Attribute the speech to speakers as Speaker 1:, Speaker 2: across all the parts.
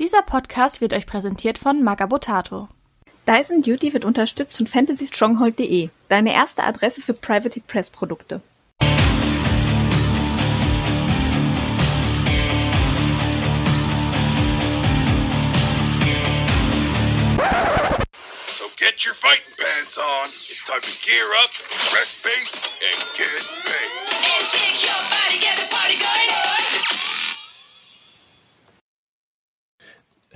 Speaker 1: Dieser Podcast wird euch präsentiert von Magabotato.
Speaker 2: Dyson Duty wird unterstützt von fantasystronghold.de, deine erste Adresse für Private Press Produkte.
Speaker 3: So get your fighting pants on. It's time to gear up, wreck face, and get paid.
Speaker 4: And shake your body, get the party going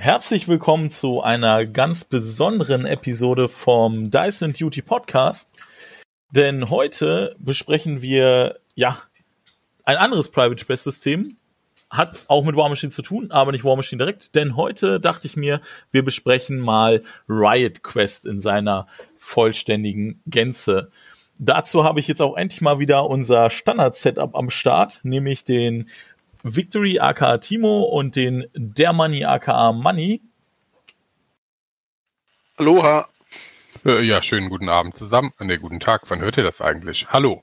Speaker 5: Herzlich willkommen zu einer ganz besonderen Episode vom Dyson Duty Podcast. Denn heute besprechen wir, ja, ein anderes Private Press System. Hat auch mit War Machine zu tun, aber nicht War Machine direkt. Denn heute dachte ich mir, wir besprechen mal Riot Quest in seiner vollständigen Gänze. Dazu habe ich jetzt auch endlich mal wieder unser Standard-Setup am Start, nämlich den Victory aka Timo und den Der Money aka Money.
Speaker 6: Aloha.
Speaker 7: Äh, ja, schönen guten Abend zusammen. Ne, guten Tag. Wann hört ihr das eigentlich? Hallo.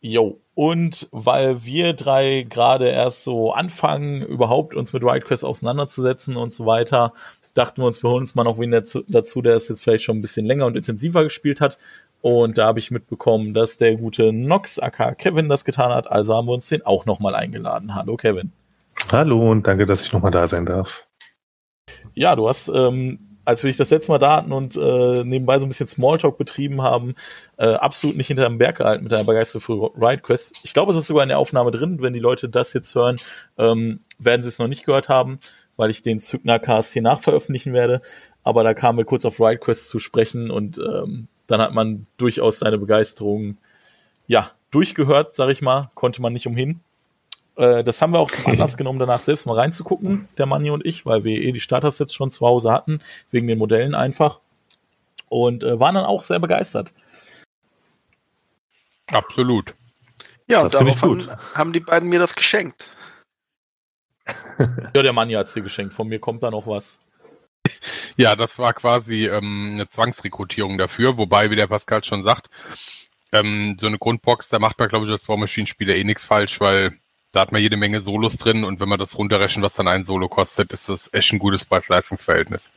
Speaker 5: Jo, und weil wir drei gerade erst so anfangen, überhaupt uns mit Riot Quest auseinanderzusetzen und so weiter, dachten wir uns, wir holen uns mal noch wen dazu, dazu, der es jetzt vielleicht schon ein bisschen länger und intensiver gespielt hat. Und da habe ich mitbekommen, dass der gute Nox aka Kevin das getan hat, also haben wir uns den auch nochmal eingeladen. Hallo Kevin.
Speaker 8: Hallo und danke, dass ich nochmal da sein darf.
Speaker 5: Ja, du hast, ähm, als wir dich das letzte Mal da hatten und äh, nebenbei so ein bisschen Smalltalk betrieben haben, äh, absolut nicht hinter dem Berg gehalten mit deiner Begeisterung für Ride Quest. Ich glaube, es ist sogar in der Aufnahme drin. Wenn die Leute das jetzt hören, ähm, werden sie es noch nicht gehört haben, weil ich den Zygner-Cast hier nachveröffentlichen werde. Aber da kamen wir kurz auf Ride Quest zu sprechen und ähm, dann hat man durchaus seine Begeisterung, ja, durchgehört, sag ich mal, konnte man nicht umhin. Äh, das haben wir auch zum Anlass genommen, danach selbst mal reinzugucken, der Manni und ich, weil wir eh die Starter-Sets schon zu Hause hatten, wegen den Modellen einfach. Und äh, waren dann auch sehr begeistert.
Speaker 7: Absolut.
Speaker 6: Ja, und
Speaker 8: Das finde ich
Speaker 6: darauf haben,
Speaker 8: gut.
Speaker 6: haben die beiden mir das geschenkt.
Speaker 5: Ja, der Manni hat's dir geschenkt. Von mir kommt da noch was.
Speaker 7: Ja, das war quasi ähm, eine Zwangsrekrutierung dafür, wobei, wie der Pascal schon sagt, ähm, so eine Grundbox, da macht man, glaube ich, als War eh nichts falsch, weil da hat man jede Menge Solos drin und wenn man das runterrechnet, was dann ein Solo kostet, ist das echt ein gutes Preis-Leistungs-Verhältnis.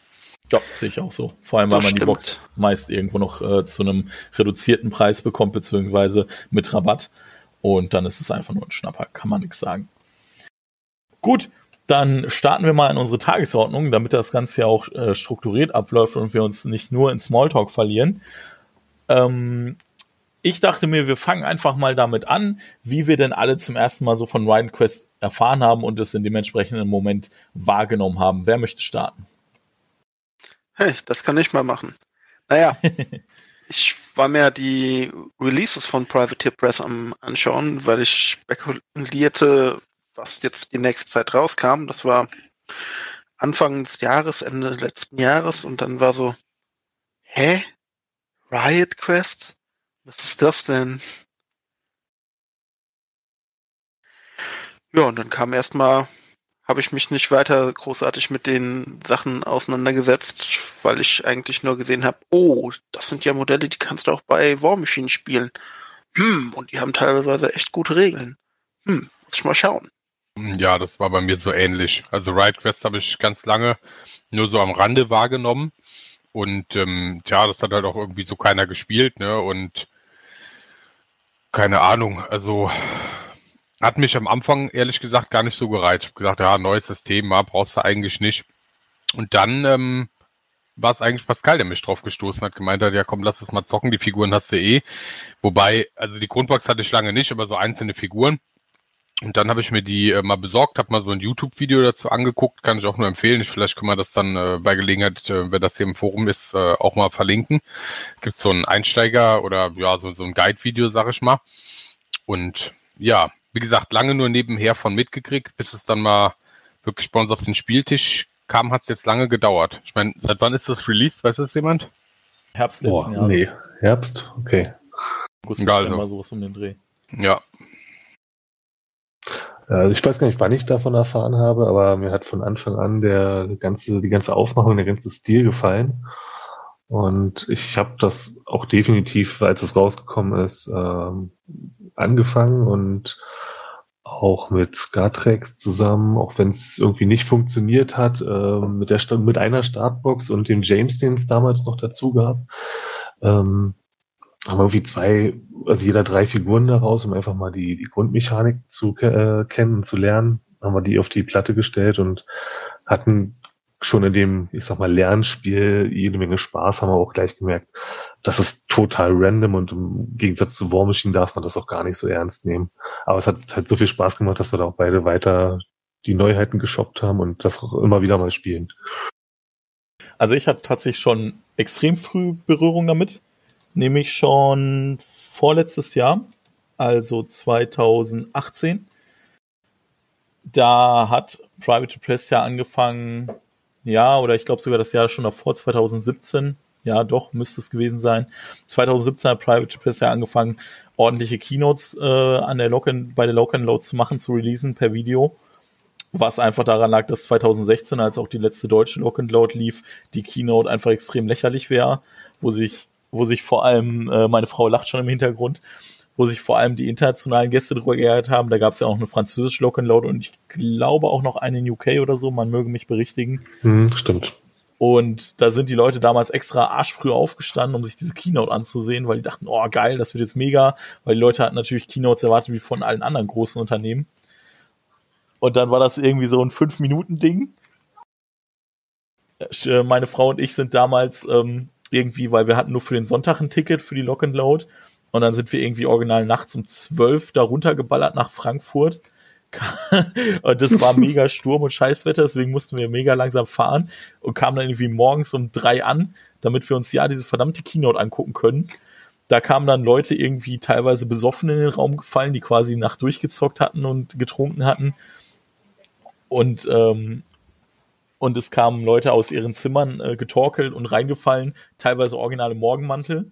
Speaker 5: Ja, sehe ich auch so. Vor allem, weil
Speaker 6: Das
Speaker 5: man die
Speaker 6: stimmt.
Speaker 5: Box meist irgendwo noch äh, zu einem reduzierten Preis bekommt, beziehungsweise mit Rabatt. Und dann ist es einfach nur ein Schnapper, kann man nichts sagen. Gut, dann starten wir mal in unsere Tagesordnung, damit das Ganze ja auch äh, strukturiert abläuft und wir uns nicht nur in Smalltalk verlieren. Ähm, ich dachte mir, wir fangen einfach mal damit an, wie wir denn alle zum ersten Mal so von Ryan Quest erfahren haben und es in dem entsprechenden Moment wahrgenommen haben. Wer möchte starten?
Speaker 6: Hey, das kann ich mal machen. Naja, ich war mir die Releases von Privateer Press am anschauen, weil ich spekulierte, was jetzt die nächste Zeit rauskam. Das war Anfang des Jahres, Ende letzten Jahres und dann war so, hä? Riot Quest? Was ist das denn? Ja, und dann kam erstmal habe ich mich nicht weiter großartig mit den Sachen auseinandergesetzt, weil ich eigentlich nur gesehen habe, oh, das sind ja Modelle, die kannst du auch bei War Machine spielen. Hm, und die haben teilweise echt gute Regeln. Hm, muss ich mal schauen.
Speaker 7: Ja, das war bei mir so ähnlich. Also Riot Quest habe ich ganz lange nur so am Rande wahrgenommen. Und ähm, tja, das hat halt auch irgendwie so keiner gespielt, ne? Und keine Ahnung, also hat mich am Anfang ehrlich gesagt gar nicht so gereizt. Ich hab gesagt, ja, neues System, ja, brauchst du eigentlich nicht. Und dann ähm, war es eigentlich Pascal, der mich drauf gestoßen hat, gemeint hat, ja komm, lass es mal zocken, die Figuren hast du eh. Wobei, also die Grundbox hatte ich lange nicht, aber so einzelne Figuren. Und dann habe ich mir die äh, mal besorgt, habe mal so ein YouTube-Video dazu angeguckt, kann ich auch nur empfehlen. Ich, vielleicht können wir das dann äh, bei Gelegenheit, äh, wenn das hier im Forum ist, äh, auch mal verlinken. Gibt so ein Einsteiger oder ja, so, so ein Guide-Video, sag ich mal. Und ja, wie gesagt, lange nur nebenher von mitgekriegt, bis es dann mal wirklich bei uns auf den Spieltisch kam, hat es jetzt lange gedauert. Ich meine, seit wann ist das released? Weiß das jemand?
Speaker 5: Herbst
Speaker 8: Boah,
Speaker 5: letzten Jahres.
Speaker 8: nee. Herbst? Okay.
Speaker 5: August,
Speaker 7: Ja, also.
Speaker 5: September, sowas um den Dreh.
Speaker 7: Ja,
Speaker 8: ich weiß gar nicht, wann ich davon erfahren habe, aber mir hat von Anfang an der ganze, die ganze Aufmachung, der ganze Stil gefallen. Und ich habe das auch definitiv, als es rausgekommen ist, ähm, angefangen und auch mit Scartrex zusammen, auch wenn es irgendwie nicht funktioniert hat, äh, mit, der, mit einer Startbox und dem James, den es damals noch dazu gab. Ähm, haben irgendwie zwei, also jeder drei Figuren daraus, um einfach mal die, die Grundmechanik zu äh, kennen zu lernen. Haben wir die auf die Platte gestellt und hatten schon in dem, ich sag mal, Lernspiel jede Menge Spaß, haben wir auch gleich gemerkt, das ist total random und im Gegensatz zu War Machine darf man das auch gar nicht so ernst nehmen. Aber es hat halt so viel Spaß gemacht, dass wir da auch beide weiter die Neuheiten geshoppt haben und das auch immer wieder mal spielen.
Speaker 5: Also ich hatte tatsächlich schon extrem früh Berührung damit, nämlich schon vorletztes Jahr, also 2018. Da hat Private Press ja angefangen, ja, oder ich glaube sogar das Jahr schon davor, 2017, ja doch, müsste es gewesen sein. 2017 hat Private Press ja angefangen, ordentliche Keynotes äh, an der Lock bei der Lock Load zu machen, zu releasen per Video. Was einfach daran lag, dass 2016, als auch die letzte deutsche Lock and Load lief, die Keynote einfach extrem lächerlich wäre, wo sich, wo sich vor allem, äh, meine Frau lacht schon im Hintergrund, wo sich vor allem die internationalen Gäste drüber geärgert haben. Da gab es ja auch eine französische Lock and Load und ich glaube auch noch eine in UK oder so, man möge mich berichtigen.
Speaker 8: Hm, stimmt.
Speaker 5: Und da sind die Leute damals extra arschfrüh aufgestanden, um sich diese Keynote anzusehen, weil die dachten, oh geil, das wird jetzt mega, weil die Leute hatten natürlich Keynotes erwartet wie von allen anderen großen Unternehmen. Und dann war das irgendwie so ein Fünf-Minuten-Ding. Äh, Meine Frau und ich sind damals ähm, irgendwie, weil wir hatten nur für den Sonntag ein Ticket für die Lock and Load. Und dann sind wir irgendwie original nachts um zwölf da runtergeballert nach Frankfurt. und das war mega Sturm und Scheißwetter, deswegen mussten wir mega langsam fahren und kamen dann irgendwie morgens um drei an, damit wir uns ja diese verdammte Keynote angucken können. Da kamen dann Leute irgendwie teilweise besoffen in den Raum gefallen, die quasi Nacht durchgezockt hatten und getrunken hatten. Und, ähm, und es kamen Leute aus ihren Zimmern äh, getorkelt und reingefallen, teilweise originale Morgenmantel,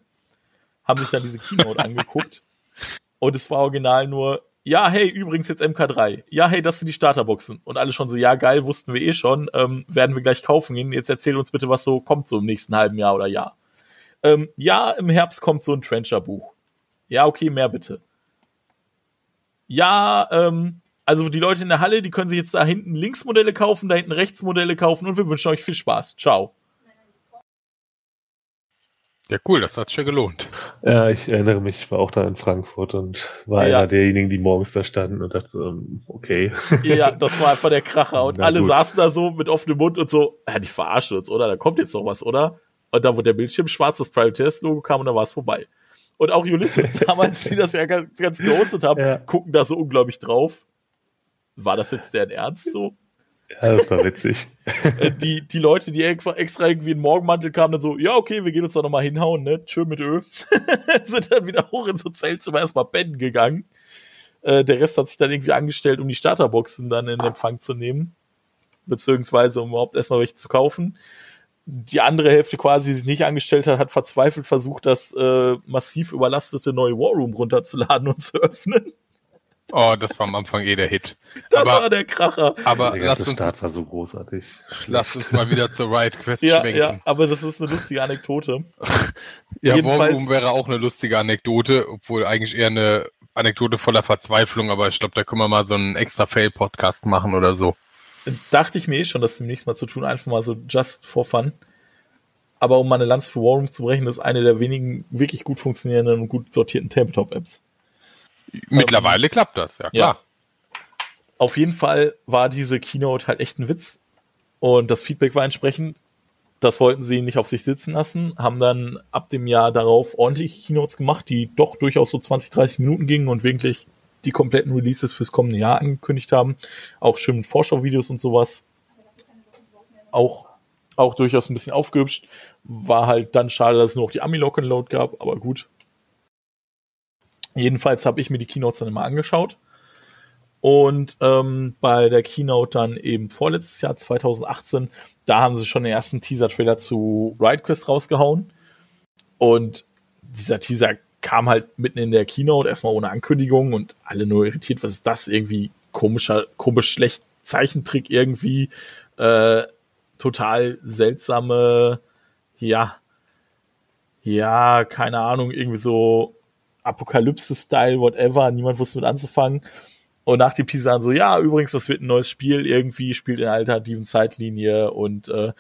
Speaker 5: haben sich dann diese Keynote angeguckt. Und es war original nur, ja, hey, übrigens jetzt MK3. Ja, hey, das sind die Starterboxen. Und alle schon so, ja, geil, wussten wir eh schon, ähm, werden wir gleich kaufen gehen. Jetzt erzähl uns bitte, was so kommt so im nächsten halben Jahr oder Jahr. Ähm, ja, im Herbst kommt so ein Trencher-Buch. Ja, okay, mehr bitte. Ja, ähm, also die Leute in der Halle, die können sich jetzt da hinten links Modelle kaufen, da hinten rechts Modelle kaufen und wir wünschen euch viel Spaß. Ciao.
Speaker 7: Ja, cool, das hat sich ja gelohnt.
Speaker 8: Ja, ich erinnere mich, ich war auch da in Frankfurt und war
Speaker 5: Ja.
Speaker 8: einer derjenigen, die morgens da standen und dachte so, ähm, okay.
Speaker 5: Ja, das war einfach der Kracher. Und
Speaker 8: Na
Speaker 5: alle
Speaker 8: gut.
Speaker 5: saßen da so mit offenem Mund und so, ja, die verarschen uns, oder? Da kommt jetzt noch was, oder? Und da wurde der Bildschirm schwarz, das Private Test Logo kam und dann war es vorbei. Und auch Ulysses damals, die das ja ganz, ganz gehostet haben,
Speaker 8: Ja.
Speaker 5: gucken da so unglaublich drauf. War das jetzt deren Ernst so?
Speaker 8: Ja, das war witzig.
Speaker 5: Äh, die, die Leute, die extra, extra irgendwie in den Morgenmantel kamen, dann so, ja, okay, wir gehen uns da nochmal hinhauen, ne? Tschö mit Ö. Sind dann wieder hoch in so Zeltzimmer erstmal pennen gegangen. Äh, der Rest hat sich dann irgendwie angestellt, um die Starterboxen dann in Empfang zu nehmen. Beziehungsweise, um überhaupt erstmal welche zu kaufen. Die andere Hälfte quasi, die sich nicht angestellt hat, hat verzweifelt versucht, das äh, massiv überlastete neue War Room runterzuladen und zu öffnen.
Speaker 7: Oh, das war am Anfang eh der Hit.
Speaker 5: Das
Speaker 7: aber,
Speaker 5: war der Kracher.
Speaker 7: aber
Speaker 8: Der
Speaker 7: lass
Speaker 8: ganze
Speaker 7: uns,
Speaker 8: Start war so großartig.
Speaker 7: lass uns mal wieder zur Riot Quest
Speaker 5: Ja,
Speaker 7: schwenken.
Speaker 5: ja, aber das ist eine lustige Anekdote.
Speaker 7: Ja, Warroom wäre auch eine lustige Anekdote, obwohl eigentlich eher eine Anekdote voller Verzweiflung, aber ich glaube, da können wir mal so einen extra Fail-Podcast machen oder so.
Speaker 5: dachte ich mir eh schon, das demnächst mal zu tun, einfach mal so just for fun. Aber um mal eine Lanze für Warroom zu brechen, das ist eine der wenigen wirklich gut funktionierenden und gut sortierten Tabletop-Apps.
Speaker 7: Mittlerweile klappt das, ja klar.
Speaker 5: Auf jeden Fall war diese Keynote halt echt ein Witz. Und das Feedback war entsprechend, das wollten sie nicht auf sich sitzen lassen, haben dann ab dem Jahr darauf ordentlich Keynotes gemacht, die doch durchaus so 20, 30 Minuten gingen und wirklich die kompletten Releases fürs kommende Jahr angekündigt haben. Auch schön mit Vorschauvideos und sowas. Auch, auch durchaus ein bisschen aufgehübscht. War halt dann schade, dass es nur noch die Ami-Lock and Load gab, aber gut. Jedenfalls habe ich mir die Keynotes dann immer angeschaut. Und ähm, bei der Keynote dann eben vorletztes Jahr, 2018, da haben sie schon den ersten Teaser-Trailer zu Ride Quest rausgehauen. Und dieser Teaser kam halt mitten in der Keynote, erstmal ohne Ankündigung und alle nur irritiert, was ist das? Irgendwie komischer, komisch schlecht Zeichentrick irgendwie, äh, total seltsame, ja, ja, keine Ahnung, irgendwie so Apokalypse-Style, whatever, niemand wusste mit anzufangen. Und nach dem Pisa so, ja, übrigens, das wird ein neues Spiel, irgendwie spielt in einer alternativen Zeitlinie und äh,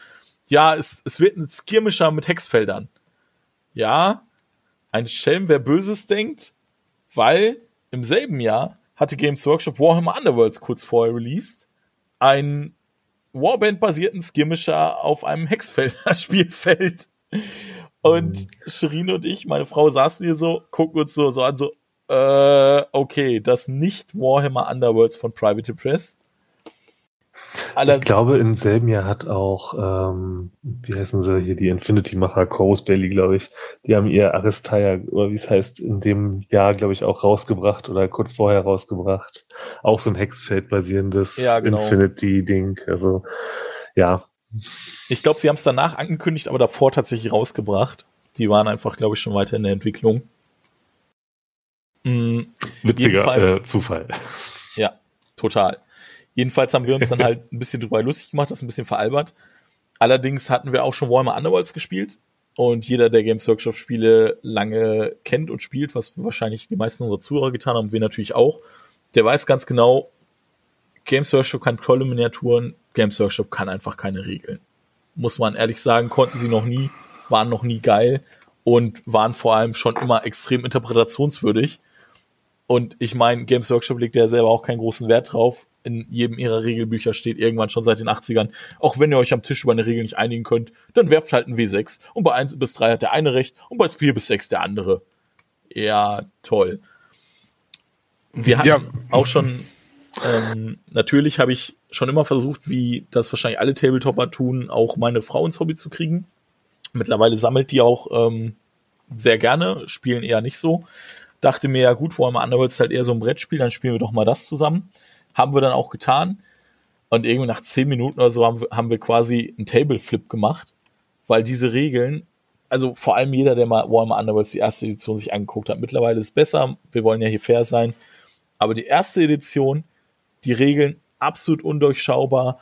Speaker 5: ja, es, es wird ein Skirmischer mit Hexfeldern. Ja, ein Schelm, wer Böses denkt, weil im selben Jahr hatte Games Workshop Warhammer Underworlds kurz vorher released, einen Warband-basierten Skirmisher auf einem Hexfelder-Spielfeld. Und. Shirin und ich, meine Frau, saßen hier so, gucken uns so, so an, so, äh, okay, das nicht Warhammer Underworlds von Private Press. Aller,
Speaker 8: Ich glaube, im selben Jahr hat auch, ähm, wie heißen sie hier, die Infinity-Macher, Chorus Belly, glaube ich, die haben ihr Aristaya, oder wie es heißt, in dem Jahr, glaube ich, auch rausgebracht oder kurz vorher rausgebracht. Auch so ein Hexfeld-basierendes
Speaker 5: Ja, genau.
Speaker 8: Infinity-Ding. Also, ja.
Speaker 5: Ich glaube, sie haben es danach angekündigt, aber davor tatsächlich rausgebracht. Die waren einfach, glaube ich, schon weiter in der Entwicklung. Mm,
Speaker 8: Witziger äh, Zufall.
Speaker 5: Ja, total. Jedenfalls haben wir uns dann halt ein bisschen drüber lustig gemacht, das ein bisschen veralbert. Allerdings hatten wir auch schon Warhammer Underworlds gespielt und jeder, der Games Workshop Spiele lange kennt und spielt, was wahrscheinlich die meisten unserer Zuhörer getan haben, wir natürlich auch, der weiß ganz genau, Games Workshop kann tolle Miniaturen, Games Workshop kann einfach keine Regeln. Muss man ehrlich sagen, konnten sie noch nie, waren noch nie geil und waren vor allem schon immer extrem interpretationswürdig. Und ich meine, Games Workshop legt ja selber auch keinen großen Wert drauf. In jedem ihrer Regelbücher steht irgendwann schon seit den 80ern, auch wenn ihr euch am Tisch über eine Regel nicht einigen könnt, dann werft halt ein W6 und bei 1 bis 3 hat der eine recht und bei 4 bis 6 der andere. Ja, toll. Wir hatten
Speaker 7: Ja.
Speaker 5: auch schon, ähm, natürlich habe ich schon immer versucht, wie das wahrscheinlich alle Tabletopper tun, auch meine Frau ins Hobby zu kriegen. Mittlerweile sammelt die auch ähm, sehr gerne, spielen eher nicht so dachte mir, ja gut, Warhammer Underworld ist halt eher so ein Brettspiel, dann spielen wir doch mal das zusammen. Haben wir dann auch getan. Und irgendwie nach zehn Minuten oder so haben wir, haben wir quasi einen Tableflip gemacht, weil diese Regeln, also vor allem jeder, der mal Warhammer Underworld die erste Edition sich angeguckt hat, mittlerweile ist es besser, wir wollen ja hier fair sein, aber die erste Edition, die Regeln absolut undurchschaubar,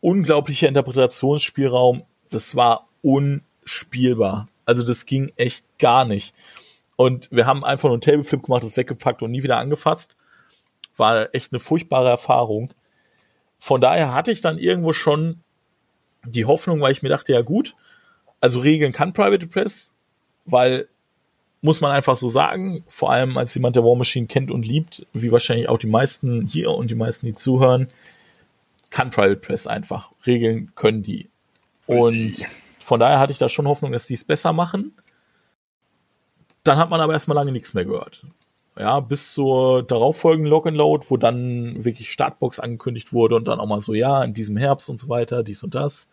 Speaker 5: unglaublicher Interpretationsspielraum, das war unspielbar. Also das ging echt gar nicht. Und wir haben einfach nur einen Tableflip gemacht, das weggepackt und nie wieder angefasst. War echt eine furchtbare Erfahrung. Von daher hatte ich dann irgendwo schon die Hoffnung, weil ich mir dachte, ja gut, also Regeln kann Private Press, weil muss man einfach so sagen, vor allem als jemand, der War Machine kennt und liebt, wie wahrscheinlich auch die meisten hier und die meisten, die zuhören, kann Private Press einfach. Regeln können die. Und von daher hatte ich da schon Hoffnung, dass die es besser machen. Dann hat man aber erstmal lange nichts mehr gehört. Ja, bis zur darauffolgenden Lock and Load, wo dann wirklich Startbox angekündigt wurde und dann auch mal so, ja, in diesem Herbst und so weiter, dies und das.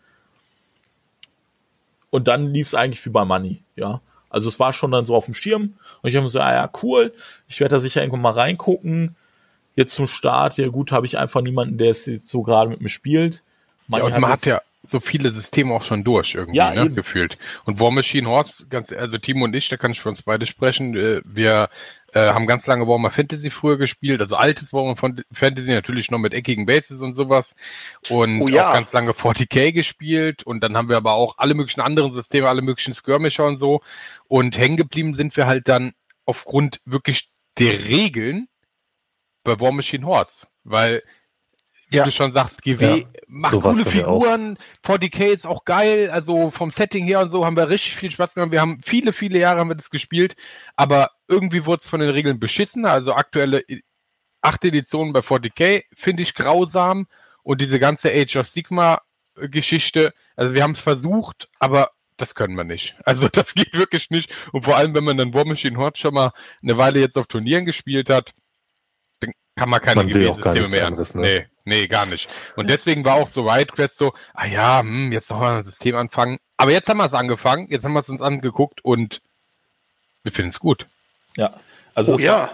Speaker 5: Und dann lief es eigentlich wie bei Money, ja. Also es war schon dann so auf dem Schirm und ich habe mir so, ah ja, cool, ich werde da sicher irgendwann mal reingucken. Jetzt zum Start, ja gut, habe ich einfach niemanden, der es jetzt so gerade mit mir spielt.
Speaker 7: Ja, und man hat ja so viele Systeme auch schon durch irgendwie,
Speaker 5: Ja,
Speaker 7: ne,
Speaker 5: eben.
Speaker 7: gefühlt. Und War Machine Horse, ganz, also Timo und ich, da kann ich für uns beide sprechen, äh, wir äh, haben ganz lange Warhammer Fantasy früher gespielt, also altes Warhammer Fan- Fantasy natürlich noch mit eckigen Bases und sowas und
Speaker 6: Oh ja.
Speaker 7: auch ganz lange 40k gespielt und dann haben wir aber auch alle möglichen anderen Systeme, alle möglichen Skirmisher und so und hängen geblieben sind wir halt dann aufgrund wirklich der Regeln bei War Machine Hordes, weil
Speaker 6: Ja.
Speaker 7: du schon sagst, GW
Speaker 8: Ja,
Speaker 7: macht
Speaker 8: so
Speaker 7: coole. Figuren, 40k ist auch geil, also vom Setting her und so haben wir richtig viel Spaß gemacht. Wir haben viele, viele Jahre haben wir das gespielt, aber irgendwie wurde es von den Regeln beschissen. Also aktuelle achte Edition bei 40k finde ich grausam und diese ganze Age of Sigma äh, Geschichte, also wir haben es versucht, aber das können wir nicht. Also das geht wirklich nicht. Und vor allem, wenn man dann War Machine Horde schon mal eine Weile jetzt auf Turnieren gespielt hat, kann man keine
Speaker 8: nichts
Speaker 7: mehr
Speaker 8: anderes, ne?
Speaker 7: Nee, nee, gar nicht. Und deswegen war auch so Riot Quest so, ah ja, hm, jetzt noch mal ein System anfangen. Aber jetzt haben wir es angefangen, jetzt haben wir es uns angeguckt und wir finden es gut.
Speaker 5: Ja, also
Speaker 6: Oh
Speaker 5: das, war,
Speaker 6: ja.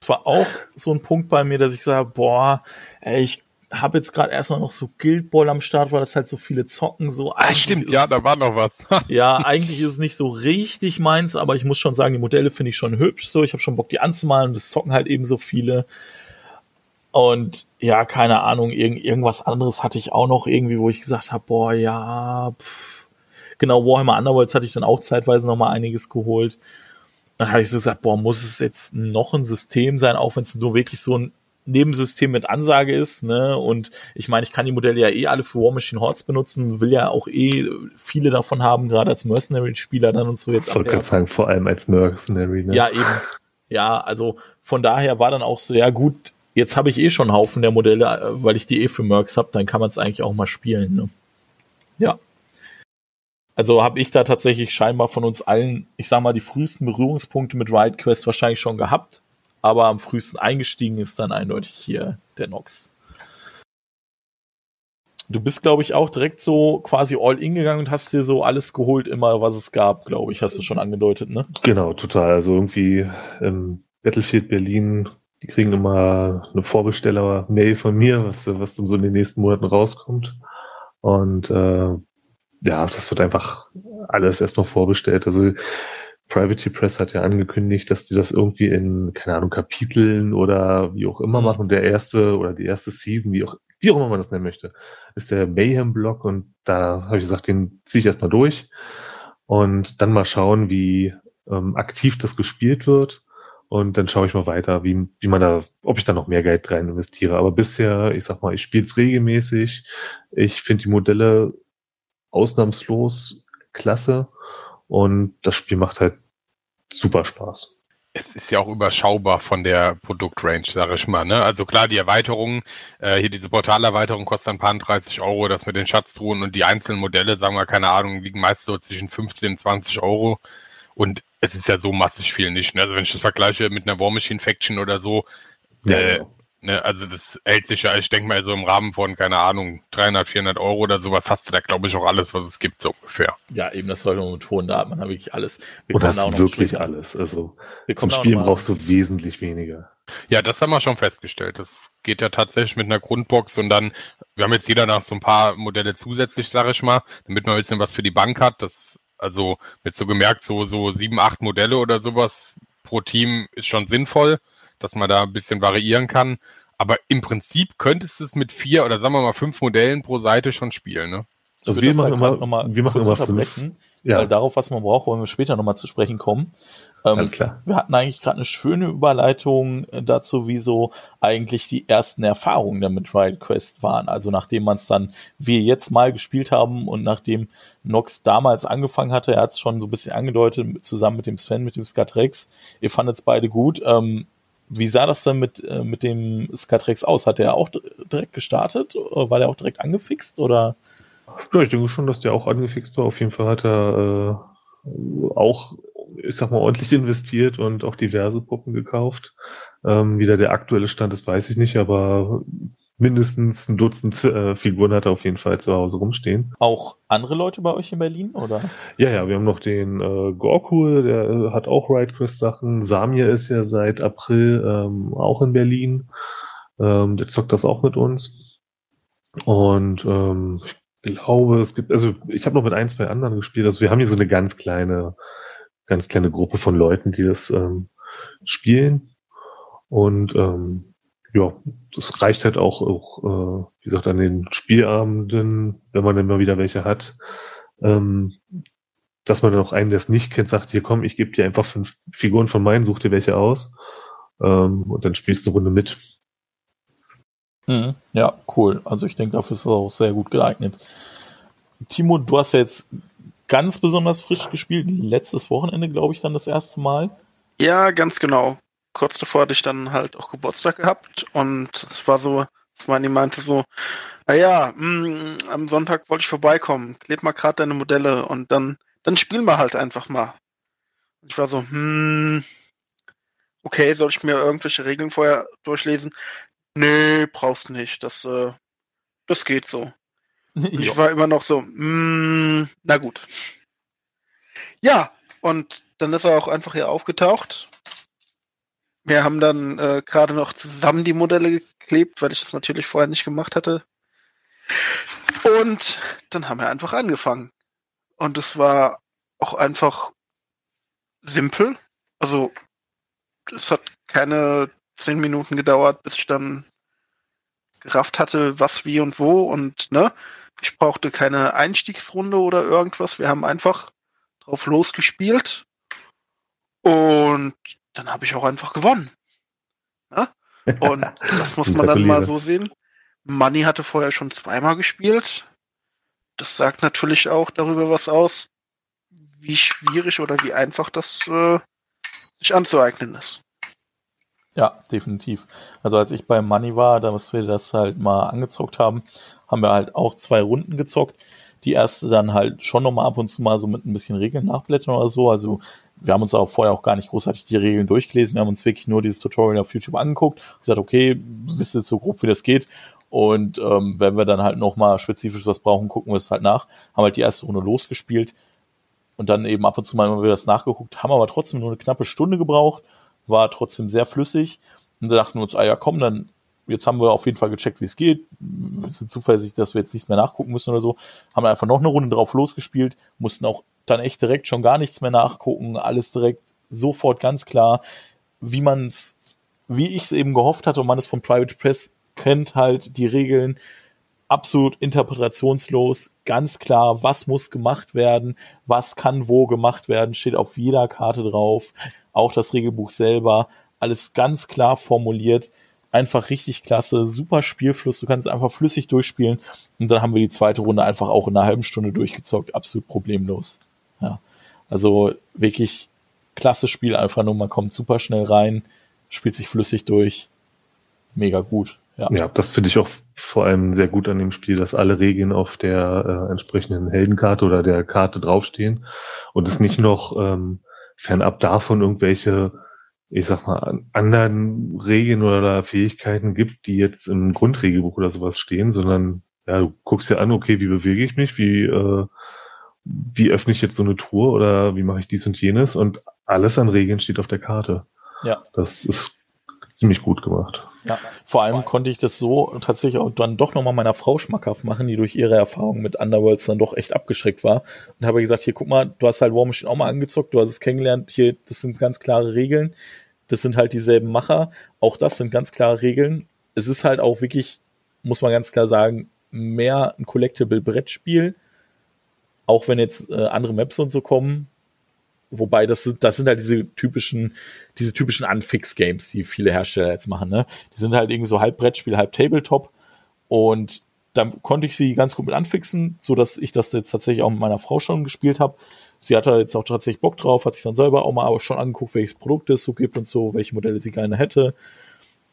Speaker 5: das war auch so ein Punkt bei mir, dass ich sage, boah, ey, ich habe jetzt gerade erstmal noch so Guild Ball am Start, weil das halt so viele zocken, so
Speaker 7: Ah, stimmt,
Speaker 5: ist-
Speaker 7: ja, da war noch was.
Speaker 5: Ja, eigentlich ist es nicht so richtig meins, aber ich muss schon sagen, die Modelle finde ich schon hübsch. So, ich habe schon Bock, die anzumalen. Das zocken halt eben so viele. Und ja, keine Ahnung, irgend, irgendwas anderes hatte ich auch noch irgendwie, wo ich gesagt habe, boah, ja, pff. genau, Warhammer Underworlds hatte ich dann auch zeitweise noch mal einiges geholt. Dann habe ich so gesagt, boah, muss es jetzt noch ein System sein, auch wenn es nur wirklich so ein Nebensystem mit Ansage ist, ne? Und ich meine, ich kann die Modelle ja eh alle für War Machine Hordes benutzen, will ja auch eh viele davon haben, gerade als Mercenary-Spieler dann und so jetzt.
Speaker 8: Ich wollte gerade sagen, vor allem als Mercenary, ne?
Speaker 5: Ja, eben. Ja, also von daher war dann auch so, ja gut, jetzt habe ich eh schon einen Haufen der Modelle, äh, weil ich die eh für Mercs habe, dann kann man es eigentlich auch mal spielen. Ne? Ja. Also habe ich da tatsächlich scheinbar von uns allen, ich sag mal, die frühesten Berührungspunkte mit Riot Quest wahrscheinlich schon gehabt, aber am frühesten eingestiegen ist dann eindeutig hier der Nox. Du bist, glaube ich, auch direkt so quasi all in gegangen und hast dir so alles geholt, immer was es gab, glaube ich, hast du schon angedeutet, ne?
Speaker 8: Genau, total. Also irgendwie ähm, Battlefield Berlin, die kriegen immer eine Vorbesteller-Mail von mir, was, was dann so in den nächsten Monaten rauskommt. Und äh, ja, das wird einfach alles erstmal vorbestellt. Also Private Press hat ja angekündigt, dass sie das irgendwie in, keine Ahnung, Kapiteln oder wie auch immer machen. Der erste oder die erste Season, wie auch, wie auch immer man das nennen möchte, ist der Mayhem-Block und da habe ich gesagt, den ziehe ich erstmal durch und dann mal schauen, wie ähm, aktiv das gespielt wird. Und dann schaue ich mal weiter, wie, wie man da, ob ich da noch mehr Geld rein investiere. Aber bisher, ich sag mal, ich spiele es regelmäßig. Ich finde die Modelle ausnahmslos klasse und das Spiel macht halt super Spaß.
Speaker 7: Es ist ja auch überschaubar von der Produktrange, sage ich mal. Ne? Also klar, die Erweiterungen, äh, hier diese Portalerweiterung kostet ein paar 30 Euro, das mit den Schatztruhen und die einzelnen Modelle, sagen wir, keine Ahnung, liegen meist so zwischen 15 und 20 Euro. Und es ist ja so massig viel nicht. Ne? Also wenn ich das vergleiche mit einer War Machine Faction oder so,
Speaker 8: Ja,
Speaker 7: äh,
Speaker 8: genau.
Speaker 7: ne, also das hält sich ja, ich denke mal so im Rahmen von, keine Ahnung, 300, 400 Euro oder sowas hast du da, glaube ich, auch alles, was es gibt, so ungefähr.
Speaker 5: Ja, eben, das sollte man betonen, da hat man da wirklich alles. Wir auch
Speaker 8: ist
Speaker 5: noch
Speaker 8: wirklich alles. Also
Speaker 5: Wir
Speaker 8: zum Spielen brauchst du wesentlich weniger.
Speaker 7: Ja, das haben wir schon festgestellt. Das geht ja tatsächlich mit einer Grundbox und dann, wir haben jetzt jeder noch so ein paar Modelle zusätzlich, sage ich mal, damit man ein bisschen was für die Bank hat. Das, also mit so gemerkt, so, so sieben, acht Modelle oder sowas pro Team ist schon sinnvoll, dass man da ein bisschen variieren kann. Aber im Prinzip könntest du es mit vier oder sagen wir mal fünf Modellen pro Seite schon spielen, ne?
Speaker 8: Also wir machen
Speaker 5: grad
Speaker 8: immer-
Speaker 5: noch mal
Speaker 8: wir machen immer fünf. Ja.
Speaker 5: Weil darauf, was man braucht, wollen wir später nochmal zu sprechen kommen. Ähm. Wir hatten eigentlich gerade eine schöne Überleitung äh, dazu, wieso eigentlich die ersten Erfahrungen der mit Riot Quest waren. Also nachdem man es dann, wir jetzt mal gespielt haben und nachdem Nox damals angefangen hatte, er hat es schon so ein bisschen angedeutet, zusammen mit dem Sven, mit dem Skatrex. Ihr fandet es beide gut. Ähm, wie sah das denn mit, äh, mit dem Skatrex aus? Hat er auch direkt gestartet? Oder War der auch direkt angefixt? Oder?
Speaker 8: Ja, ich denke schon, dass der auch angefixt war. Auf jeden Fall hat er äh, auch, ich sag mal, ordentlich investiert und auch diverse Puppen gekauft. Ähm, wie da der aktuelle Stand ist, weiß ich nicht, aber mindestens ein Dutzend äh, Figuren hat er auf jeden Fall zu Hause rumstehen.
Speaker 5: Auch andere Leute bei euch in Berlin? Oder?
Speaker 8: Ja, ja, wir haben noch den äh, Gorkul, der äh, hat auch Riot Quest Sachen. Samir ist ja seit April ähm, auch in Berlin. Ähm, der zockt das auch mit uns. Und ähm, ich glaube, es gibt, also ich habe noch mit ein, zwei anderen gespielt. Also wir haben hier so eine ganz kleine, ganz kleine Gruppe von Leuten, die das ähm, spielen. Und ähm, ja, das reicht halt auch, auch äh, wie gesagt, an den Spielabenden, wenn man mal wieder welche hat, ähm, dass man auch einen, der es nicht kennt, sagt, hier komm, ich gebe dir einfach fünf Figuren von meinen, such dir welche aus. Ähm, und dann spielst du eine Runde mit.
Speaker 5: Mhm. Ja, cool. Also ich denke, dafür ist es auch sehr gut geeignet. Timo, du hast jetzt ganz besonders frisch gespielt. Letztes Wochenende, glaube ich, dann das erste Mal.
Speaker 6: Ja, ganz genau. Kurz davor hatte ich dann halt auch Geburtstag gehabt und es war so, dass Manni meinte so, naja, am Sonntag wollte ich vorbeikommen, kleb mal gerade deine Modelle und dann, dann spielen wir halt einfach mal. Und ich war so, hm, okay, soll ich mir irgendwelche Regeln vorher durchlesen? Nee, brauchst nicht, das, äh, das geht so. Ich war immer noch so, mm, na gut. Ja, und dann ist er auch einfach hier aufgetaucht. Wir haben dann äh, gerade noch zusammen die Modelle geklebt, weil ich das natürlich vorher nicht gemacht hatte. Und dann haben wir einfach angefangen. Und es war auch einfach simpel. Also es hat keine zehn Minuten gedauert, bis ich dann gerafft hatte, was, wie und wo. Und ne, ich brauchte keine Einstiegsrunde oder irgendwas. Wir haben einfach drauf losgespielt. Und dann habe ich auch einfach gewonnen. Ja? Und das muss man dann mal so sehen. Money hatte vorher schon zweimal gespielt. Das sagt natürlich auch darüber was aus, wie schwierig oder wie einfach das äh, sich anzueignen ist.
Speaker 5: Ja, definitiv. Also als ich bei Money war, da was wir das halt mal angezockt haben, haben wir halt auch zwei Runden gezockt. Die erste dann halt schon nochmal ab und zu mal so mit ein bisschen Regeln nachblättern oder so. Also wir haben uns auch vorher auch gar nicht großartig die Regeln durchgelesen. Wir haben uns wirklich nur dieses Tutorial auf YouTube angeguckt, gesagt, okay, wisst ihr so grob, wie das geht. Und ähm, wenn wir dann halt nochmal spezifisch was brauchen, gucken wir es halt nach. Haben halt die erste Runde losgespielt und dann eben ab und zu mal immer wieder das nachgeguckt, haben aber trotzdem nur eine knappe Stunde gebraucht, war trotzdem sehr flüssig. Und da dachten wir uns, ah ja, komm, dann, jetzt haben wir auf jeden Fall gecheckt, wie es geht. Wir sind zuversichtlich, dass wir jetzt nichts mehr nachgucken müssen oder so. Haben einfach noch eine Runde drauf losgespielt, mussten auch dann echt direkt schon gar nichts mehr nachgucken, alles direkt sofort ganz klar, wie man es, wie ich es eben gehofft hatte und man es vom Private Press kennt, halt die Regeln. Absolut interpretationslos, ganz klar, was muss gemacht werden, was kann wo gemacht werden, steht auf jeder Karte drauf, auch das Regelbuch selber, alles ganz klar formuliert, einfach richtig klasse, super Spielfluss, du kannst es einfach flüssig durchspielen und dann haben wir die zweite Runde einfach auch in einer halben Stunde durchgezockt, absolut problemlos. Ja, also wirklich klasse Spiel einfach nur, man kommt super schnell rein, spielt sich flüssig durch, mega gut. Ja.
Speaker 8: Ja, das finde ich auch vor allem sehr gut an dem Spiel, dass alle Regeln auf der äh, entsprechenden Heldenkarte oder der Karte draufstehen und es nicht noch ähm, fernab davon irgendwelche, ich sag mal, an- anderen Regeln oder Fähigkeiten gibt, die jetzt im Grundregelbuch oder sowas stehen, sondern ja, du guckst dir an, okay, wie bewege ich mich, wie, äh, wie öffne ich jetzt so eine Truhe oder wie mache ich dies und jenes und alles an Regeln steht auf der Karte.
Speaker 5: Ja.
Speaker 8: Das ist ziemlich gut gemacht.
Speaker 5: Ja, vor allem konnte ich das so tatsächlich auch dann doch nochmal meiner Frau schmackhaft machen, die durch ihre Erfahrung mit Underworlds dann doch echt abgeschreckt war. Und habe gesagt, hier, guck mal, du hast halt War Machine auch mal angezockt, du hast es kennengelernt, hier, das sind ganz klare Regeln. Das sind halt dieselben Macher. Auch das sind ganz klare Regeln. Es ist halt auch wirklich, muss man ganz klar sagen, mehr ein Collectible-Brettspiel. Auch wenn jetzt äh, andere Maps und so kommen. Wobei das sind, das sind halt diese typischen, diese typischen Unfix-Games, die viele Hersteller jetzt machen, ne? Die sind halt irgendwie so halb Brettspiel, halb Tabletop. Und dann konnte ich sie ganz gut mit anfixen, so dass ich das jetzt tatsächlich auch mit meiner Frau schon gespielt habe. Sie hatte jetzt auch tatsächlich Bock drauf, hat sich dann selber auch mal schon angeguckt, welches Produkt es so gibt und so, welche Modelle sie gerne hätte.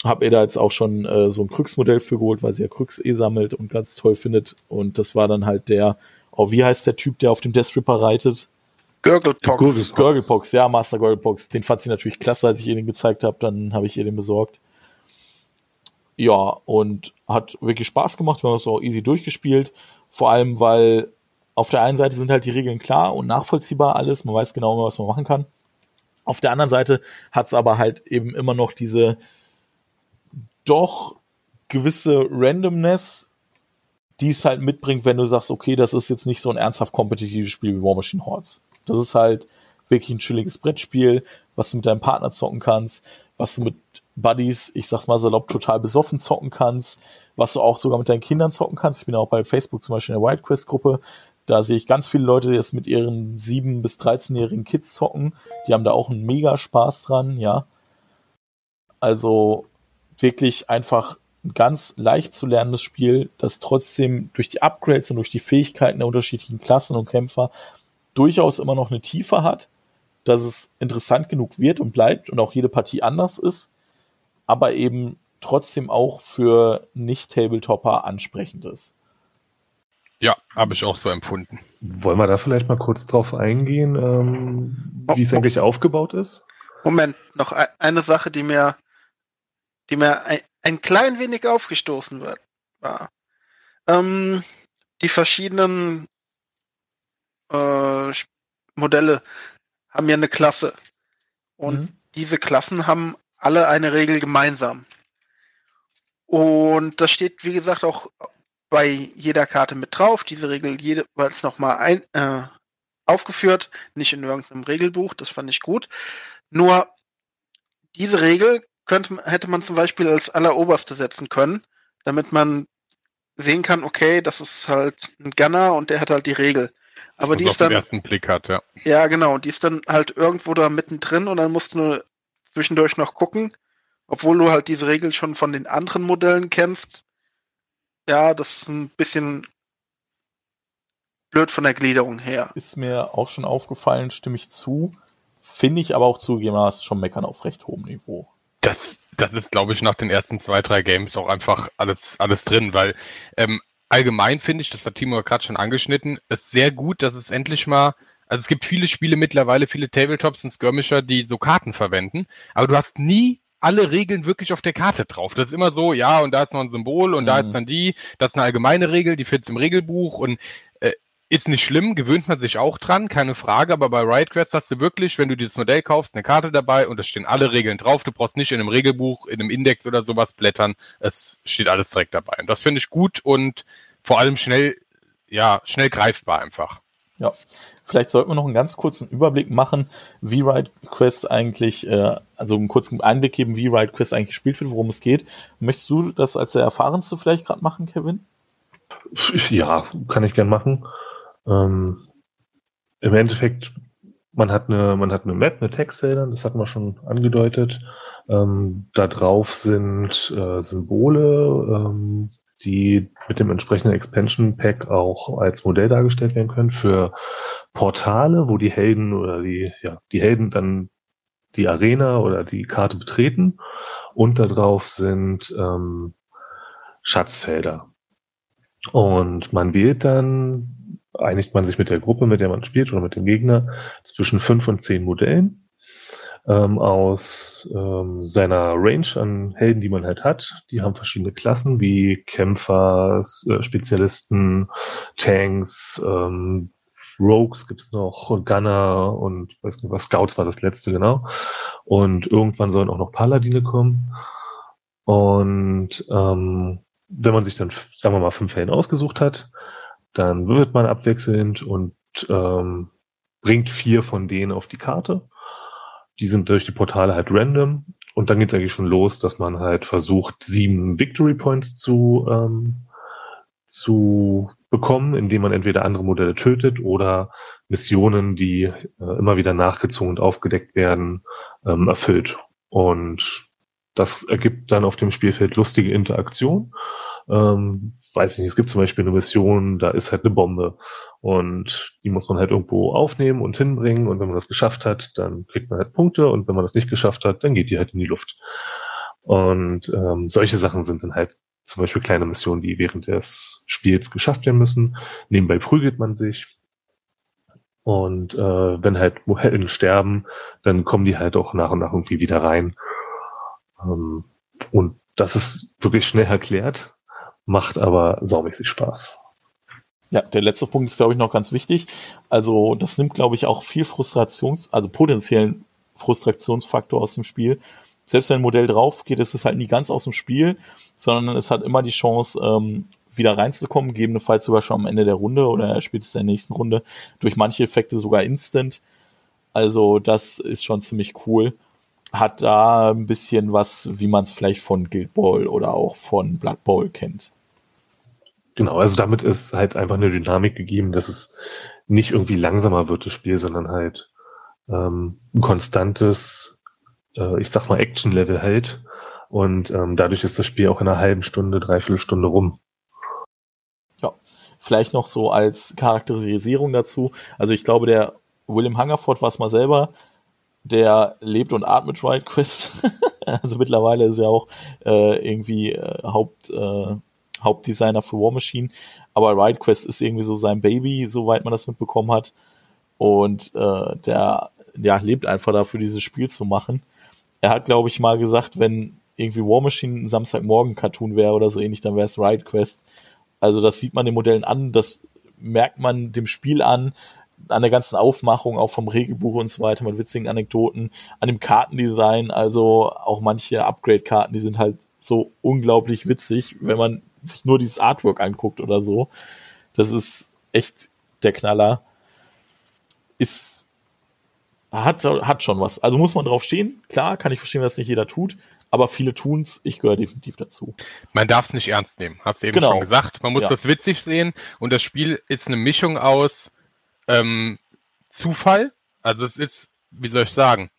Speaker 5: Hab ihr da jetzt auch schon äh, so ein Krux-Modell für geholt, weil sie ja Krux eh sammelt und ganz toll findet. Und das war dann halt der, oh, wie heißt der Typ, der auf dem Death Ripper reitet?
Speaker 6: Gurglepox.
Speaker 8: Gurglepox.
Speaker 5: Gurglepox, ja, Master Gurglepox. Den fand sie natürlich klasse, als ich ihr den gezeigt habe. Dann habe ich ihr den besorgt. Ja, und hat wirklich Spaß gemacht. Wir haben es auch easy durchgespielt. Vor allem, weil auf der einen Seite sind halt die Regeln klar und nachvollziehbar alles. Man weiß genau, was man machen kann. Auf der anderen Seite hat es aber halt eben immer noch diese doch gewisse Randomness, die es halt mitbringt, wenn du sagst, okay, das ist jetzt nicht so ein ernsthaft kompetitives Spiel wie War Machine Hordes. Das ist halt wirklich ein chilliges Brettspiel, was du mit deinem Partner zocken kannst, was du mit Buddies, ich sag's mal salopp, total besoffen zocken kannst, was du auch sogar mit deinen Kindern zocken kannst. Ich bin auch bei Facebook zum Beispiel in der Wild Quest Gruppe. Da sehe ich ganz viele Leute, die das mit ihren 7- bis 13-jährigen Kids zocken. Die haben da auch einen mega Spaß dran, ja. Also wirklich einfach ein ganz leicht zu lernendes Spiel, das trotzdem durch die Upgrades und durch die Fähigkeiten der unterschiedlichen Klassen und Kämpfer durchaus immer noch eine Tiefe hat, dass es interessant genug wird und bleibt und auch jede Partie anders ist, aber eben trotzdem auch für Nicht-Tabletopper ansprechend ist.
Speaker 7: Ja, habe ich auch so empfunden.
Speaker 8: Wollen wir da vielleicht mal kurz drauf eingehen, ähm, wie es
Speaker 6: Oh, oh.
Speaker 8: eigentlich aufgebaut ist?
Speaker 6: Moment, noch e- eine Sache, die mir, die mir ein, ein klein wenig aufgestoßen wird, war. Ähm, die verschiedenen äh, Modelle haben ja eine Klasse. Und
Speaker 5: Mhm.
Speaker 6: diese Klassen haben alle eine Regel gemeinsam. Und das steht, wie gesagt, auch bei jeder Karte mit drauf. Diese Regel jeweils nochmal ein, äh, aufgeführt, nicht in irgendeinem Regelbuch, das fand ich gut. Nur diese Regel könnte, hätte man zum Beispiel als alleroberste setzen können, damit man sehen kann, okay, das ist halt ein Gunner und der hat halt die Regel. Aber die ist dann,
Speaker 7: ersten Blick hat, ja.
Speaker 6: ja genau, die ist dann halt irgendwo da mittendrin und dann musst du nur zwischendurch noch gucken, obwohl du halt diese Regel schon von den anderen Modellen kennst. Ja, das ist ein bisschen blöd von der Gliederung her.
Speaker 5: Ist mir auch schon aufgefallen, stimme ich zu. Finde ich aber auch zugegebenermaßen schon meckern auf recht hohem Niveau.
Speaker 7: Das, das ist, glaube ich, nach den ersten zwei, drei Games auch einfach alles, alles drin, weil ähm, allgemein finde ich, das hat Timo gerade schon angeschnitten, ist sehr gut, dass es endlich mal, also es gibt viele Spiele mittlerweile, viele Tabletops und Skirmisher, die so Karten verwenden, aber du hast nie alle Regeln wirklich auf der Karte drauf. Das ist immer so, ja, und da ist noch ein Symbol und da
Speaker 5: Mhm.
Speaker 7: ist dann die, das ist eine allgemeine Regel, die findest im Regelbuch und ist nicht schlimm, gewöhnt man sich auch dran, keine Frage, aber bei Riot Quest hast du wirklich, wenn du dieses Modell kaufst, eine Karte dabei und es stehen alle Regeln drauf. Du brauchst nicht in einem Regelbuch, in einem Index oder sowas blättern. Es steht alles direkt dabei. Und das finde ich gut und vor allem schnell, ja, schnell greifbar einfach.
Speaker 5: Ja, vielleicht sollten wir noch einen ganz kurzen Überblick machen, wie Ride Quest eigentlich, äh, also einen kurzen Einblick geben, wie Ride Quest eigentlich gespielt wird, worum es geht. Möchtest du das als der erfahrenste vielleicht gerade machen, Kevin?
Speaker 8: Ja, kann ich gern machen. Ähm, Im Endeffekt, man hat eine, man hat eine Map mit Textfeldern, das hatten wir schon angedeutet. Ähm, da drauf sind äh, Symbole, ähm, die mit dem entsprechenden Expansion Pack auch als Modell dargestellt werden können für Portale, wo die Helden oder die, ja, die Helden dann die Arena oder die Karte betreten. Und da drauf sind ähm, Schatzfelder. Und man wählt dann, einigt man sich mit der Gruppe, mit der man spielt oder mit dem Gegner, zwischen fünf und zehn Modellen ähm, aus ähm, seiner Range an Helden, die man halt hat. Die haben verschiedene Klassen wie Kämpfer, äh, Spezialisten, Tanks, ähm, Rogues gibt's noch, Gunner und weiß nicht was, Scouts war das letzte, genau. Und irgendwann sollen auch noch Paladine kommen. Und ähm, wenn man sich dann, sagen wir mal, fünf Helden ausgesucht hat, dann würfelt man abwechselnd und ähm, bringt vier von denen auf die Karte. Die sind durch die Portale halt random. Und dann geht eigentlich schon los, dass man halt versucht, sieben Victory Points zu, ähm, zu bekommen, indem man entweder andere Modelle tötet oder Missionen, die äh, immer wieder nachgezogen und aufgedeckt werden, ähm, erfüllt. Und das ergibt dann auf dem Spielfeld lustige Interaktion. Ähm, weiß nicht, es gibt zum Beispiel eine Mission, da ist halt eine Bombe und die muss man halt irgendwo aufnehmen und hinbringen und wenn man das geschafft hat, dann kriegt man halt Punkte und wenn man das nicht geschafft hat, dann geht die halt in die Luft. Und ähm, solche Sachen sind dann halt zum Beispiel kleine Missionen, die während des Spiels geschafft werden müssen. Nebenbei prügelt man sich. Und äh, wenn halt Helden sterben, dann kommen die halt auch nach und nach irgendwie wieder rein. Ähm, und das ist wirklich schnell erklärt, macht aber saumäßig Spaß.
Speaker 5: Ja, der letzte Punkt ist, glaube ich, noch ganz wichtig. Also, das nimmt, glaube ich, auch viel Frustrations-, also potenziellen Frustrationsfaktor aus dem Spiel. Selbst wenn ein Modell drauf geht, ist es halt nie ganz aus dem Spiel, sondern es hat immer die Chance, ähm, wieder reinzukommen, gegebenenfalls sogar schon am Ende der Runde oder spätestens in der nächsten Runde, durch manche Effekte sogar instant. Also, das ist schon ziemlich cool. Hat da ein bisschen was, wie man es vielleicht von Guild Ball oder auch von Blood Bowl kennt.
Speaker 8: Genau, also damit ist halt einfach eine Dynamik gegeben, dass es nicht irgendwie langsamer wird, das Spiel, sondern halt ähm, ein konstantes, äh, ich sag mal, Action-Level hält. Und ähm, dadurch ist das Spiel auch in einer halben Stunde, dreiviertel Stunde rum.
Speaker 5: Ja, vielleicht noch so als Charakterisierung dazu. Also ich glaube, der William Hungerford war es mal selber, der lebt und atmet Riot Quest. also mittlerweile ist er auch äh, irgendwie äh, Haupt, äh, Hauptdesigner für War Machine. Aber Riot Quest ist irgendwie so sein Baby, soweit man das mitbekommen hat. Und äh, der ja, lebt einfach dafür, dieses Spiel zu machen. Er hat, glaube ich, mal gesagt, wenn irgendwie War Machine ein Samstagmorgen-Cartoon wäre oder so ähnlich, dann wäre es Riot Quest. Also das sieht man den Modellen an, das merkt man dem Spiel an, an der ganzen Aufmachung, auch vom Regelbuch und so weiter, mit witzigen Anekdoten, an dem Kartendesign, also auch manche Upgrade-Karten, die sind halt so unglaublich witzig, wenn man sich nur dieses Artwork anguckt oder so. Das ist echt der Knaller. Ist, hat, hat schon was. Also muss man drauf stehen. Klar, kann ich verstehen, dass nicht jeder tut, aber viele tun's. Ich gehöre definitiv dazu.
Speaker 7: Man darf es nicht ernst nehmen, hast du eben
Speaker 5: Genau.
Speaker 7: schon gesagt. Man muss
Speaker 5: Ja.
Speaker 7: das witzig sehen und das Spiel ist eine Mischung aus ähm, Zufall. Also es ist, wie soll ich sagen,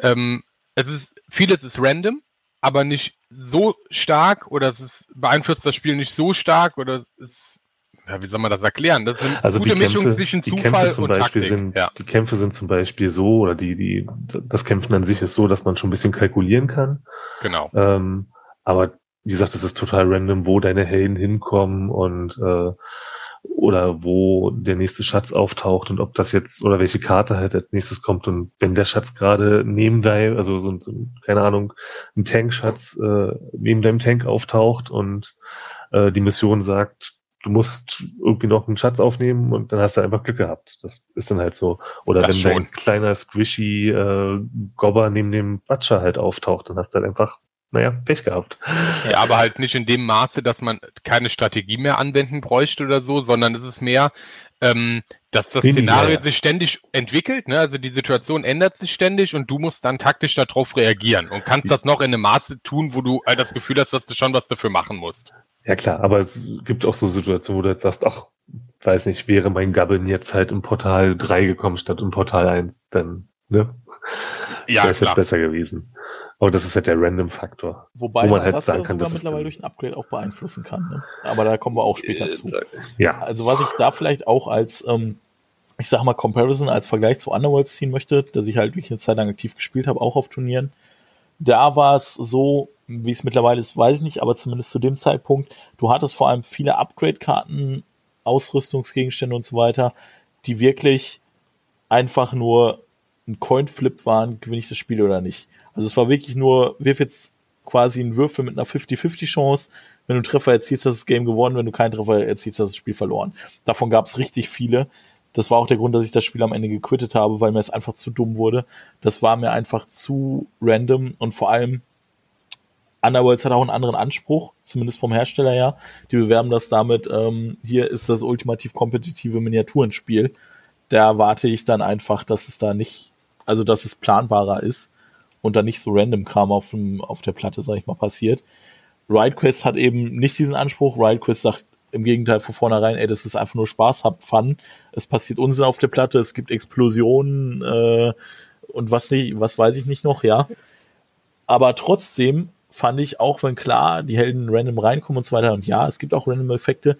Speaker 7: ähm, es ist, vieles ist random, aber nicht so stark oder es ist, beeinflusst das Spiel nicht so stark oder es ist, ja, wie soll man das erklären? Das ist eine
Speaker 8: Also
Speaker 7: gute
Speaker 8: die Kämpfe,
Speaker 7: Mischung zwischen
Speaker 8: die
Speaker 7: Zufall
Speaker 8: Kämpfe zum
Speaker 7: und
Speaker 8: Beispiel
Speaker 7: Taktik.
Speaker 8: sind,
Speaker 7: ja.
Speaker 8: die Kämpfe sind zum Beispiel so, oder die, die, das Kämpfen an sich ist so, dass man schon ein bisschen kalkulieren kann.
Speaker 7: Genau.
Speaker 8: Ähm, aber wie gesagt, es ist total random, wo deine Helden hinkommen und äh, oder wo der nächste Schatz auftaucht und ob das jetzt oder welche Karte halt als nächstes kommt und wenn der Schatz gerade neben deinem, also so, so ein, keine Ahnung, ein Tankschatz äh, neben deinem Tank auftaucht und äh, die Mission sagt, du musst irgendwie noch einen Schatz aufnehmen und dann hast du einfach Glück gehabt. Das ist dann halt so. Oder
Speaker 7: Das
Speaker 8: wenn
Speaker 7: schon.
Speaker 8: dein kleiner squishy äh, Gobber neben dem Butcher halt auftaucht, dann hast du halt einfach, naja, Pech gehabt.
Speaker 7: Ja, aber halt nicht in dem Maße, dass man keine Strategie mehr anwenden bräuchte oder so, sondern es ist mehr, ähm, dass das
Speaker 8: Linear.
Speaker 7: Szenario sich ständig entwickelt, ne? Also die Situation ändert sich ständig und du musst dann taktisch darauf reagieren und kannst das noch in einem Maße tun, wo du äh, das Gefühl hast, dass du schon was dafür machen musst.
Speaker 8: Ja klar, aber es gibt auch so Situationen, wo du jetzt sagst, ach, weiß nicht, wäre mein Gabbin jetzt halt im Portal 3 gekommen statt im Portal 1, dann, ne?
Speaker 7: Ja,
Speaker 8: Wäre es halt besser gewesen. Aber das ist halt der Random-Faktor.
Speaker 5: Wobei
Speaker 8: Wo man
Speaker 5: man
Speaker 8: halt
Speaker 5: das
Speaker 8: sagen
Speaker 5: ja
Speaker 8: kann,
Speaker 5: sogar
Speaker 8: das
Speaker 5: mittlerweile durch ein Upgrade auch beeinflussen kann. Ne? Aber da kommen wir auch später zu.
Speaker 8: Ja,
Speaker 5: Also was ich da vielleicht auch als, ähm, ich sag mal, Comparison, als Vergleich zu Underworlds ziehen möchte, dass ich halt wirklich eine Zeit lang aktiv gespielt habe, auch auf Turnieren. Da war es so, wie es mittlerweile ist, weiß ich nicht, aber zumindest zu dem Zeitpunkt, du hattest vor allem viele Upgrade-Karten, Ausrüstungsgegenstände und so weiter, die wirklich einfach nur ein Coin-Flip waren, gewinne ich das Spiel oder nicht. Also es war wirklich nur, wirf jetzt quasi einen Würfel mit einer 50-50 Chance. Wenn du einen Treffer erzielst, hast du das Game gewonnen. Wenn du keinen Treffer erzielst, hast du das Spiel verloren. Davon gab es richtig viele. Das war auch der Grund, dass ich das Spiel am Ende gequittet habe, weil mir es einfach zu dumm wurde. Das war mir einfach zu random und vor allem Underworlds hat auch einen anderen Anspruch, zumindest vom Hersteller her. Die bewerben das damit, ähm, hier ist das ultimativ kompetitive Miniaturenspiel. Da erwarte ich dann einfach, dass es da nicht, also dass es planbarer ist und dann nicht so random Kram auf, dem, auf der Platte, sag ich mal, passiert. RideQuest hat eben nicht diesen Anspruch. RideQuest sagt im Gegenteil von vornherein, ey, das ist einfach nur Spaß, habt Fun. Es passiert Unsinn auf der Platte, es gibt Explosionen äh, und was nicht, was weiß ich nicht noch, ja. Aber trotzdem fand ich, auch wenn klar die Helden random reinkommen und so weiter, und ja, es gibt auch random Effekte,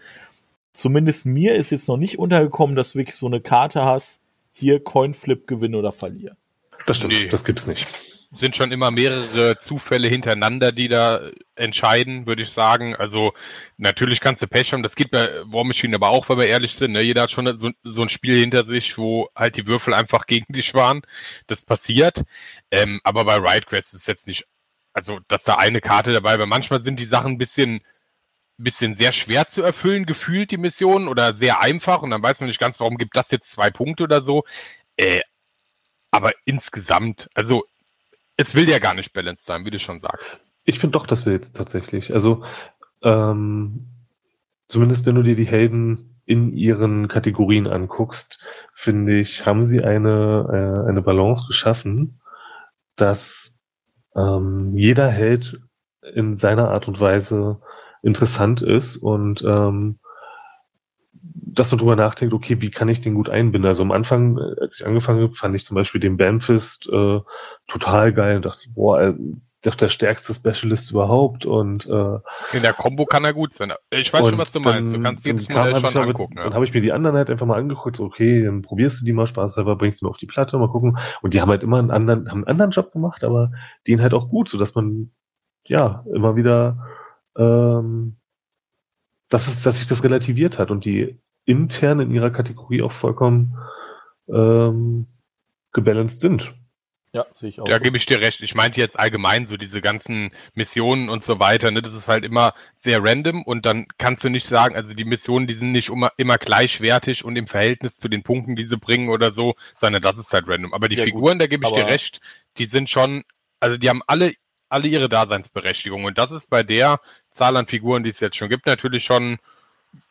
Speaker 5: zumindest mir ist jetzt noch nicht untergekommen, dass du wirklich so eine Karte hast, hier Coinflip, gewinne oder verliere.
Speaker 8: das stimmt,
Speaker 7: Nee.
Speaker 8: das gibt's nicht.
Speaker 7: Sind schon immer mehrere Zufälle hintereinander, die da entscheiden, würde ich sagen. Also natürlich kannst du Pech haben, das geht bei War Machine aber auch, weil wir ehrlich sind. Ne? Jeder hat schon so, so ein Spiel hinter sich, wo halt die Würfel einfach gegen dich waren. Das passiert. Ähm, aber bei RideQuest ist es jetzt nicht, also dass da eine Karte dabei war. Manchmal sind die Sachen ein bisschen bisschen sehr schwer zu erfüllen, gefühlt die Missionen oder sehr einfach und dann weiß man nicht ganz, warum gibt das jetzt zwei Punkte oder so. Äh, aber insgesamt, also es will ja gar nicht balanced sein, wie du schon sagst.
Speaker 8: Ich finde doch, dass wir jetzt tatsächlich, also ähm, zumindest wenn du dir die Helden in ihren Kategorien anguckst, finde ich, haben sie eine, äh, eine Balance geschaffen, dass ähm, jeder Held in seiner Art und Weise interessant ist und ähm, dass man drüber nachdenkt, okay, wie kann ich den gut einbinden? Also am Anfang, äh, als ich angefangen habe, fand ich zum Beispiel den Banfist äh, total geil und dachte, boah, er ist doch der stärkste Specialist überhaupt und äh,
Speaker 7: In der Combo kann er gut sein. Ich weiß schon, was du meinst. Du
Speaker 8: dann-
Speaker 7: kannst
Speaker 8: dann
Speaker 7: jedes Modell schon angucken.
Speaker 8: Dann
Speaker 7: Ja.
Speaker 8: habe ich mir die anderen halt einfach mal angeguckt, so, okay, dann probierst du die mal spaßhalber, bringst du mal auf die Platte, mal gucken. Und die haben halt immer einen anderen, haben einen anderen Job gemacht, aber den halt auch gut, so dass man ja immer wieder, ähm, dass es, dass sich das relativiert hat und die intern in ihrer Kategorie auch vollkommen ähm, gebalanced sind.
Speaker 5: Ja, sehe ich auch.
Speaker 7: Da
Speaker 5: so.
Speaker 7: gebe ich dir recht. Ich meinte jetzt allgemein so diese ganzen Missionen und so weiter. Ne? Das ist halt immer sehr random und dann kannst du nicht sagen, also die Missionen, die sind nicht immer, immer gleichwertig und im Verhältnis zu den Punkten, die sie bringen oder so, sondern das ist halt random. Aber die
Speaker 5: Ja, gut,
Speaker 7: Figuren, da gebe ich dir recht, die sind schon, also die haben alle, alle ihre Daseinsberechtigung und das ist bei der Zahl an Figuren, die es jetzt schon gibt, natürlich schon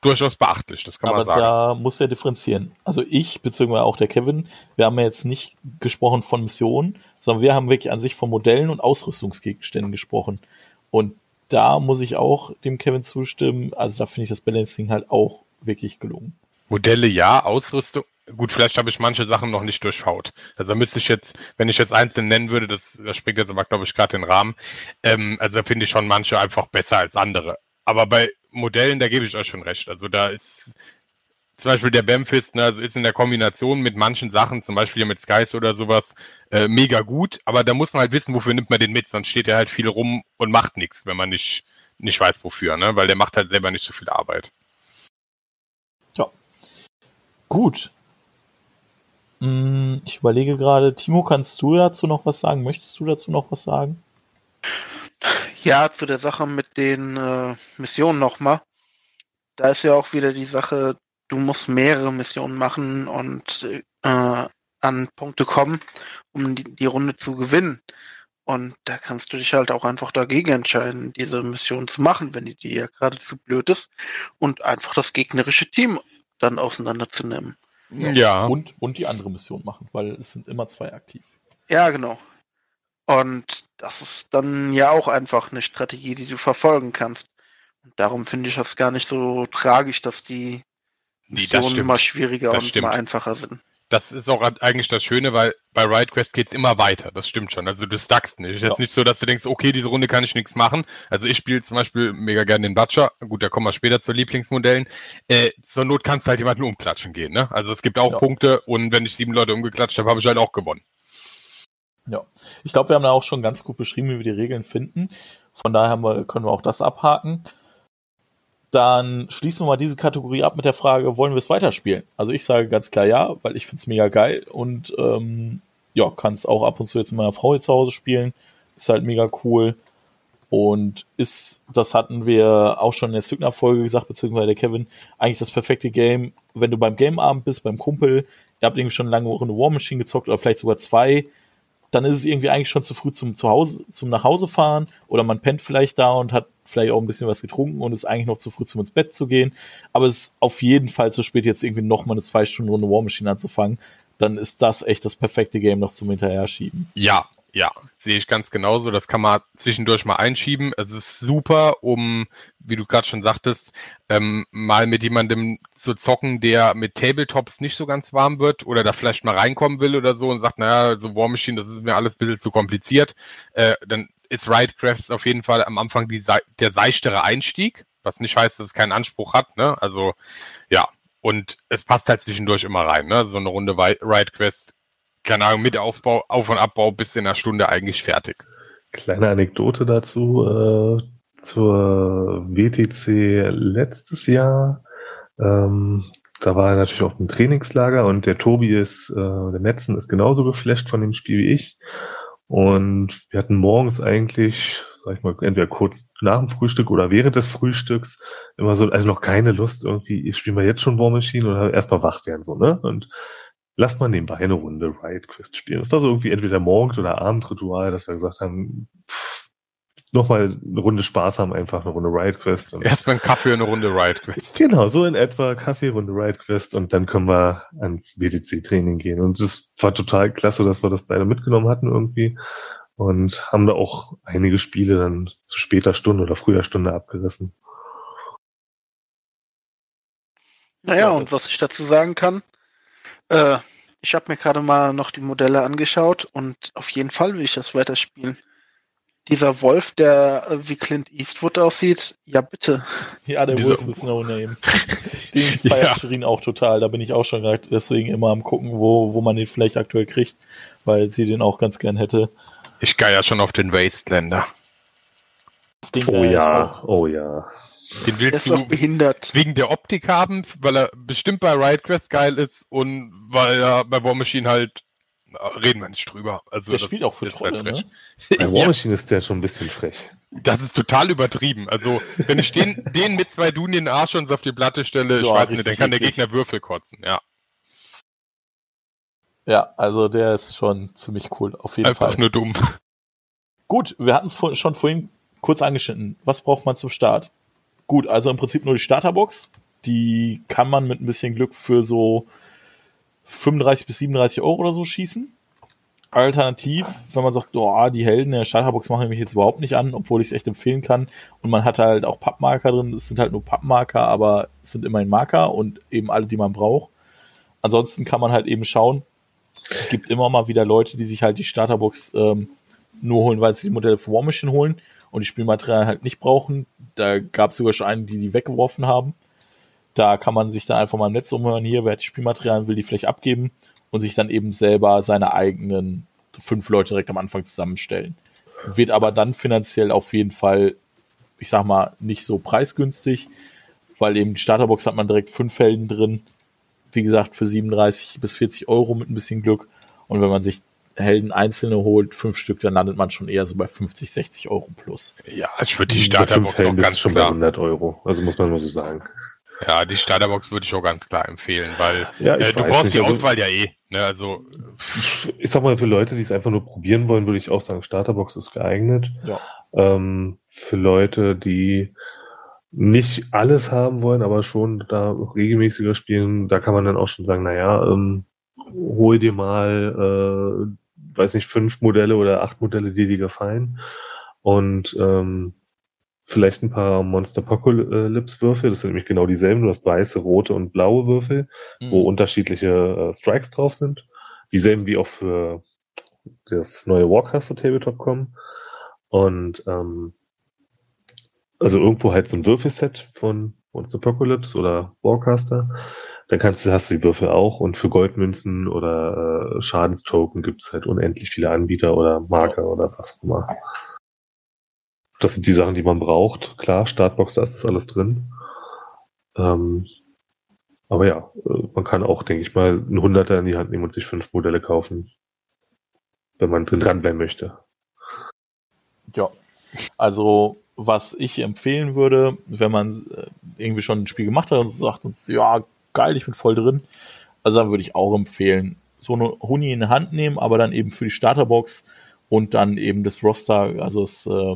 Speaker 7: durchaus beachtlich. Das kann
Speaker 5: Aber
Speaker 7: man sagen.
Speaker 5: da muss er differenzieren. Also ich, beziehungsweise auch der Kevin, wir haben ja jetzt nicht gesprochen von Missionen, sondern wir haben wirklich an sich von Modellen und Ausrüstungsgegenständen gesprochen. Und da muss ich auch dem Kevin zustimmen. Also da finde ich das Balancing halt auch wirklich gelungen.
Speaker 7: Modelle ja, Ausrüstung. gut, vielleicht habe ich manche Sachen noch nicht durchschaut. Also da müsste ich jetzt, wenn ich jetzt einzeln nennen würde, das, das springt jetzt aber, glaube ich, gerade den Rahmen. Ähm, also da finde ich schon manche einfach besser als andere. Aber bei Modellen, da gebe ich euch schon recht. Also da ist zum Beispiel der Bamfist, ne, also ist in der Kombination mit manchen Sachen, zum Beispiel mit Skies oder sowas, äh, mega gut. Aber da muss man halt wissen, wofür nimmt man den mit, sonst steht er halt viel rum und macht nichts, wenn man nicht, nicht weiß, wofür, ne? Weil der macht halt selber nicht so viel Arbeit.
Speaker 5: Gut. Hm, Ich überlege gerade, Timo, kannst du dazu noch was sagen? Möchtest du dazu noch was sagen?
Speaker 6: Ja, zu der Sache mit den äh, Missionen nochmal. Da ist ja auch wieder die Sache, du musst mehrere Missionen machen und äh, an Punkte kommen, um die, die Runde zu gewinnen. Und da kannst du dich halt auch einfach dagegen entscheiden, diese Mission zu machen, wenn die dir ja gerade zu blöd ist und einfach das gegnerische Team dann auseinanderzunehmen.
Speaker 7: Ja.
Speaker 5: Und, und die andere Mission machen, weil es sind immer zwei aktiv.
Speaker 6: Ja, genau. Und das ist dann ja auch einfach eine Strategie, die du verfolgen kannst. Und darum finde ich das gar nicht so tragisch, dass die
Speaker 7: Nee,
Speaker 6: Missionen
Speaker 7: stimmt.
Speaker 6: mal schwieriger
Speaker 7: Das
Speaker 6: und
Speaker 7: stimmt.
Speaker 6: mal einfacher sind.
Speaker 7: Das ist auch eigentlich das Schöne, weil bei RideQuest geht's immer weiter. Das stimmt schon. Also du stackst nicht. Ist jetzt
Speaker 5: Ja.
Speaker 7: nicht so, dass du denkst, okay, diese Runde kann ich nichts machen. Also ich spiele zum Beispiel mega gerne den Butcher. Gut, da kommen wir später zu Lieblingsmodellen. Äh, zur Not kannst du halt jemanden umklatschen gehen. Ne? Also es gibt auch
Speaker 5: Ja.
Speaker 7: Punkte und wenn ich sieben Leute umgeklatscht habe, habe ich halt auch gewonnen.
Speaker 5: Ja. Ich glaube, wir haben da auch schon ganz gut beschrieben, wie wir die Regeln finden. Von daher haben wir, können wir auch das abhaken. Dann schließen wir mal diese Kategorie ab mit der Frage, wollen wir es weiterspielen? Also ich sage ganz klar ja, weil ich finde es mega geil und ähm, ja, kann es auch ab und zu jetzt mit meiner Frau hier zu Hause spielen. Ist halt mega cool. Und ist, das hatten wir auch schon in der Signer-Folge gesagt, beziehungsweise der Kevin, eigentlich das perfekte Game, wenn du beim Gameabend bist, beim Kumpel, ihr habt irgendwie schon lange eine War Machine gezockt oder vielleicht sogar zwei, dann ist es irgendwie eigentlich schon zu früh zum Zuhause, zum nach Hause fahren oder man pennt vielleicht da und hat vielleicht auch ein bisschen was getrunken und ist eigentlich noch zu früh zum ins Bett zu gehen. Aber es ist auf jeden Fall zu spät, jetzt irgendwie noch mal eine zwei Stunden Runde War Machine anzufangen. Dann ist das echt das perfekte Game noch zum Hinterher schieben.
Speaker 7: Ja, ja, sehe ich ganz genauso. Das kann man zwischendurch mal einschieben. Es ist super, um, wie du gerade schon sagtest, ähm, mal mit jemandem zu zocken, der mit Tabletops nicht so ganz warm wird oder da vielleicht mal reinkommen will oder so und sagt, naja, so War Machine, das ist mir alles ein bisschen zu kompliziert. Äh, dann ist Ridecraft auf jeden Fall am Anfang die, der seichtere Einstieg, was nicht heißt, dass es keinen Anspruch hat. Ne? Also ja, und es passt halt zwischendurch immer rein. Ne? So eine Runde RideQuest keine Ahnung, mit Aufbau, Auf- und Abbau bis in einer Stunde eigentlich fertig.
Speaker 8: Kleine Anekdote dazu äh, zur WTC letztes Jahr. Ähm, da war er natürlich auch im Trainingslager und der Tobi ist, äh, der Metzen ist genauso geflasht von dem Spiel wie ich. Und wir hatten morgens eigentlich, sag ich mal, entweder kurz nach dem Frühstück oder während des Frühstücks immer so, also noch keine Lust irgendwie, ich spiele mal jetzt schon War Machine oder erstmal wach werden, so, ne? Und lass mal nebenbei eine Runde Riot Quest spielen. Das war so irgendwie entweder Morgens- oder Abendritual, dass wir gesagt haben, pff, nochmal eine Runde Spaß haben, einfach eine Runde Riot Quest. Und
Speaker 7: Erstmal einen Kaffee und eine Runde RideQuest.
Speaker 8: Genau, so in etwa Kaffeerunde Riot Quest und dann können wir ans WTC-Training gehen. Und es war total klasse, dass wir das beide mitgenommen hatten irgendwie und haben da auch einige Spiele dann zu später Stunde oder früher Stunde abgerissen.
Speaker 6: Naja, und was ich dazu sagen kann, äh, ich habe mir gerade mal noch die Modelle angeschaut und auf jeden Fall will ich das weiterspielen. Dieser Wolf, der äh, wie Clint Eastwood aussieht, ja bitte.
Speaker 5: Ja, der
Speaker 7: Dieser-
Speaker 5: Wolf ist no name. Den feiert
Speaker 7: Ja.
Speaker 5: Shirin auch total. Da bin ich auch schon gerade deswegen immer am gucken, wo, wo man den vielleicht aktuell kriegt, weil sie den auch ganz gern hätte.
Speaker 7: Ich geil ja schon auf den Wastelander.
Speaker 5: Den
Speaker 8: Oh ja, oh ja.
Speaker 7: Den willst du
Speaker 6: behindert.
Speaker 7: wegen der Optik haben, weil er bestimmt bei RideQuest geil ist und weil er bei War Machine halt, reden wir nicht drüber. Also
Speaker 5: Der
Speaker 7: das
Speaker 5: spielt auch für
Speaker 7: ist halt
Speaker 5: Trolle, ne?
Speaker 7: frech.
Speaker 8: Bei War
Speaker 7: ja,
Speaker 8: Machine ist der schon ein bisschen frech.
Speaker 7: das ist total übertrieben. Also, wenn ich den, den mit zwei Duden in den Arsch und auf die Platte stelle, ich
Speaker 5: Ja,
Speaker 7: weiß nicht, dann kann der. Gegner Würfel kotzen, ja.
Speaker 5: Ja, also der ist schon ziemlich cool, auf jeden
Speaker 7: Einfach
Speaker 5: Fall.
Speaker 7: nur dumm.
Speaker 5: Gut, wir hatten es vor, schon vorhin kurz angeschnitten. Was braucht man zum Start? Gut, also im Prinzip nur die Starterbox. Die kann man mit ein bisschen Glück für so 35 bis 37 Euro oder so schießen. Alternativ, wenn man sagt, oh, die Helden der Starterbox machen mich jetzt überhaupt nicht an, obwohl ich es echt empfehlen kann. Und man hat halt auch Pappmarker drin. Es sind halt nur Pappmarker, aber es sind immerhin Marker und eben alle, die man braucht. ansonsten kann man halt eben schauen. Es gibt immer mal wieder Leute, die sich halt die Starterbox ähm, nur holen, weil sie die Modelle für War Machine holen und die Spielmaterialien halt nicht brauchen. Da gab es sogar schon einen, die die weggeworfen haben. Da kann man sich dann einfach mal im Netz umhören, hier, wer hat die Spielmaterialien, will die vielleicht abgeben und sich dann eben selber seine eigenen fünf Leute direkt am Anfang zusammenstellen. Wird aber dann finanziell auf jeden Fall, ich sag mal, nicht so preisgünstig, weil eben die Starterbox hat man direkt fünf Felden drin. Wie gesagt, für 37 bis 40 Euro mit ein bisschen Glück. Und wenn man sich Helden einzelne holt, fünf Stück, dann landet man schon eher so bei 50, 60 Euro plus.
Speaker 7: Ja, ich würde die
Speaker 8: Bei
Speaker 7: Starterbox auch ganz
Speaker 8: schon bei
Speaker 7: klar.
Speaker 8: 100 Euro. Also muss man nur so sagen.
Speaker 7: Ja, die Starterbox würde ich auch ganz klar empfehlen, weil
Speaker 8: Ja,
Speaker 7: äh, du brauchst
Speaker 8: nicht,
Speaker 7: die
Speaker 8: also-
Speaker 7: Auswahl ja eh. Ne? Also
Speaker 8: Ich sag mal, für Leute, die es einfach nur probieren wollen, würde ich auch sagen, Starterbox ist geeignet.
Speaker 5: Ja.
Speaker 8: Ähm, für Leute, die nicht alles haben wollen, aber schon da regelmäßiger spielen, da kann man dann auch schon sagen, naja, ähm, hol dir mal, äh, weiß nicht, fünf Modelle oder acht Modelle, die dir gefallen. Und ähm, vielleicht ein paar Monster Apocalypse Würfel, das sind nämlich genau dieselben, du hast weiße, rote und blaue Würfel wo
Speaker 5: Mhm.
Speaker 8: unterschiedliche äh, Strikes drauf sind. Dieselben wie auch für das neue Warcaster Tabletop kommen. Und ähm, also irgendwo halt so ein Würfelset von Monster Apocalypse oder Warcaster. Dann kannst du, hast du die Würfel auch und für Goldmünzen oder äh, Schadenstoken gibt's halt unendlich viele Anbieter oder Marker oder was auch immer. Das sind die Sachen, die man braucht. Klar, Startbox, da ist das alles drin. Ähm, aber ja, äh, man kann auch, denke ich mal, einen Hunderter in die Hand nehmen und sich fünf Modelle kaufen, wenn man drin dranbleiben möchte.
Speaker 5: Ja. Also, was ich empfehlen würde, wenn man äh, irgendwie schon ein Spiel gemacht hat und sagt, ja, geil, ich bin voll drin, also dann würde ich auch empfehlen, so eine Huni in die Hand nehmen, aber dann eben für die Starterbox und dann eben das Roster, also das äh,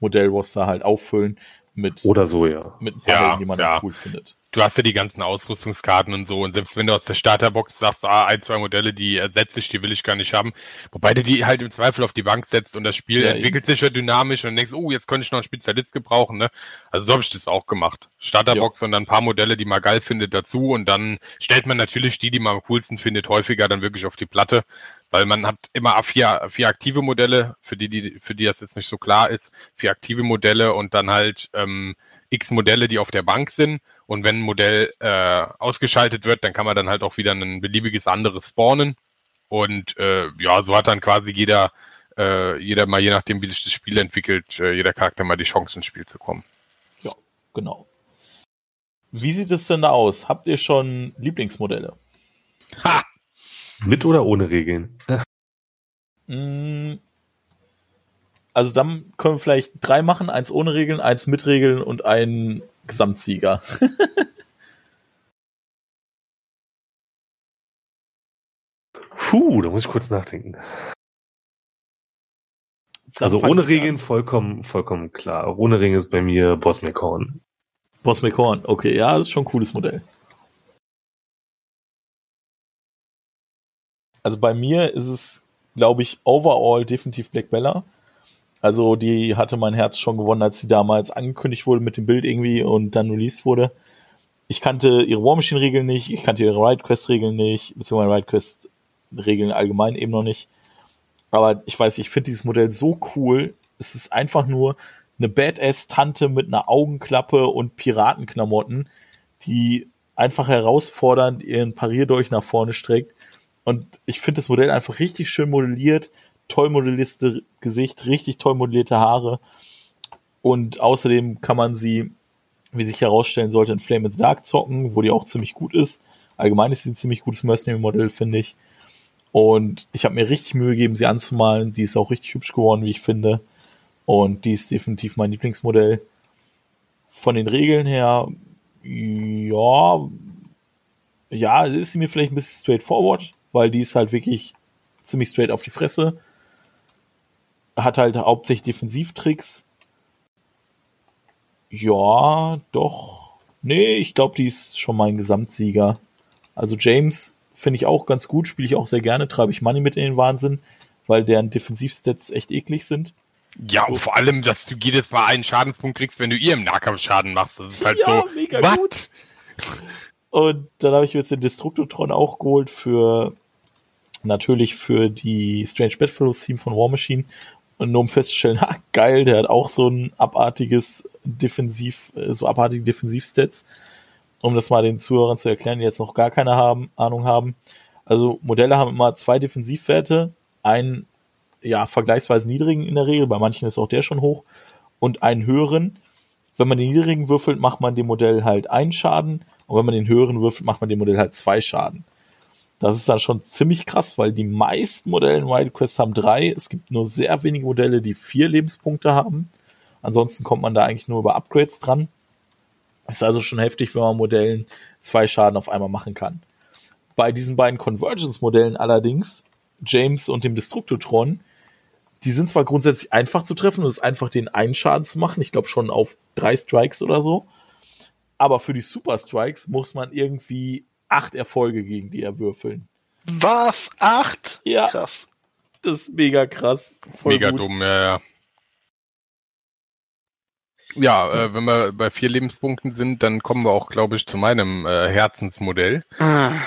Speaker 5: Modellroster halt auffüllen mit,
Speaker 8: Oder so, ja.
Speaker 5: mit ein paar
Speaker 7: Ja,
Speaker 5: Helden, die man
Speaker 7: ja.
Speaker 5: dann cool findet.
Speaker 7: Du hast ja die ganzen Ausrüstungskarten und so und selbst wenn du aus der Starterbox sagst, ah, ein, zwei Modelle, die ersetze ich, die will ich gar nicht haben, wobei du die halt im Zweifel auf die Bank setzt und das Spiel
Speaker 5: Ja,
Speaker 7: entwickelt sich ja dynamisch und denkst, oh, jetzt könnte ich noch einen Spezialist gebrauchen, ne? Also so habe ich das auch gemacht. Starterbox und dann ein paar Modelle, die man geil findet, dazu und dann stellt man natürlich die, die man am coolsten findet, häufiger dann wirklich auf die Platte, weil man hat immer vier, vier aktive Modelle, für die, die, für die das jetzt nicht so klar ist, vier aktive Modelle und dann halt ähm, x Modelle, die auf der Bank sind. Und wenn ein Modell äh, ausgeschaltet wird, dann kann man dann halt auch wieder ein beliebiges anderes spawnen. Und äh, ja, so hat dann quasi jeder, äh, jeder mal, je nachdem, wie sich das Spiel entwickelt, äh, jeder Charakter mal die Chance ins Spiel zu kommen.
Speaker 5: Genau. Wie sieht es denn da aus? Habt ihr schon Lieblingsmodelle?
Speaker 7: Ha!
Speaker 8: Mit oder ohne Regeln?
Speaker 5: Mm, Also dann können wir vielleicht drei machen, eins ohne Regeln, eins mit Regeln und einen Gesamtsieger.
Speaker 8: Puh, da muss ich kurz nachdenken. Also ohne Regeln vollkommen, vollkommen klar. Ohne Regeln ist bei mir Boss McCorn.
Speaker 5: Boss McCorn. Okay, ja, das ist schon ein cooles Modell. Also bei mir ist es, glaube ich, overall definitiv Black Bella. Also die hatte mein Herz schon gewonnen, als sie damals angekündigt wurde mit dem Bild irgendwie und dann released wurde. Ich kannte ihre War Machine Regeln nicht, ich kannte ihre Ride Quest Regeln nicht, beziehungsweise Ride Quest Regeln allgemein eben noch nicht. Aber ich weiß, ich finde dieses Modell so cool. Es ist einfach nur eine Badass-Tante mit einer Augenklappe und Piratenklamotten, die einfach herausfordernd ihren Parierdolch nach vorne streckt. Und ich finde das Modell einfach richtig schön modelliert, toll modellierte Gesicht, richtig toll modellierte Haare. Und außerdem kann man sie, wie sich herausstellen sollte, in Flame in the Dark zocken, wo die auch ziemlich gut ist. Allgemein ist sie ein ziemlich gutes Mercenary-Modell, finde ich. Und ich habe mir richtig Mühe gegeben, sie anzumalen. Die ist auch richtig hübsch geworden, wie ich finde. Und die ist definitiv mein Lieblingsmodell. Von den Regeln her, ja, ja, ist sie mir vielleicht ein bisschen straightforward, weil die ist halt wirklich ziemlich straight auf die Fresse. Hat halt hauptsächlich Defensivtricks. Ja, doch. Nee, ich glaube, die ist schon mein Gesamtsieger. Also James finde ich auch ganz gut, spiele ich auch sehr gerne, treibe ich Money mit in den Wahnsinn, weil deren Defensivstats echt eklig sind.
Speaker 7: Ja, und vor allem, dass du jedes Mal einen Schadenspunkt kriegst, wenn du ihr im Nahkampf Schaden machst. Das ist halt
Speaker 5: Ja,
Speaker 7: so.
Speaker 5: mega
Speaker 7: what?
Speaker 5: gut. Und dann habe ich mir jetzt den Destructotron auch geholt für natürlich für die Strange Bedfellows Team von War Machine. Und nur um festzustellen, ha, geil, der hat auch so ein abartiges Defensiv, äh, so abartige Defensivstats. Um das mal den Zuhörern zu erklären, die jetzt noch gar keine haben, Ahnung haben. Also Modelle haben immer zwei Defensivwerte, einen ja vergleichsweise niedrigen in der Regel, bei manchen ist auch der schon hoch, und einen höheren. Wenn man den niedrigen würfelt, macht man dem Modell halt einen Schaden, und wenn man den höheren würfelt, macht man dem Modell halt zwei Schaden. Das ist dann schon ziemlich krass, weil die meisten Modelle in Wild Quest haben drei. Es gibt nur sehr wenige Modelle, die vier Lebenspunkte haben. Ansonsten kommt man da eigentlich nur über Upgrades dran. Ist also schon heftig, wenn man Modellen zwei Schaden auf einmal machen kann. Bei diesen beiden Convergence-Modellen allerdings, James und dem Destructotron, die sind zwar grundsätzlich einfach zu treffen, es ist einfach den einen Schaden zu machen, ich glaube schon auf drei Strikes oder so. Aber für die Super Strikes muss man irgendwie acht Erfolge gegen die erwürfeln.
Speaker 6: Was? Acht?
Speaker 5: Ja.
Speaker 6: Krass.
Speaker 5: Das ist mega krass. Voll
Speaker 7: Mega
Speaker 5: gut.
Speaker 7: dumm, ja, ja. Ja, äh, wenn wir bei vier Lebenspunkten sind, dann kommen wir auch, glaube ich, zu meinem äh, Herzensmodell.
Speaker 6: Ah,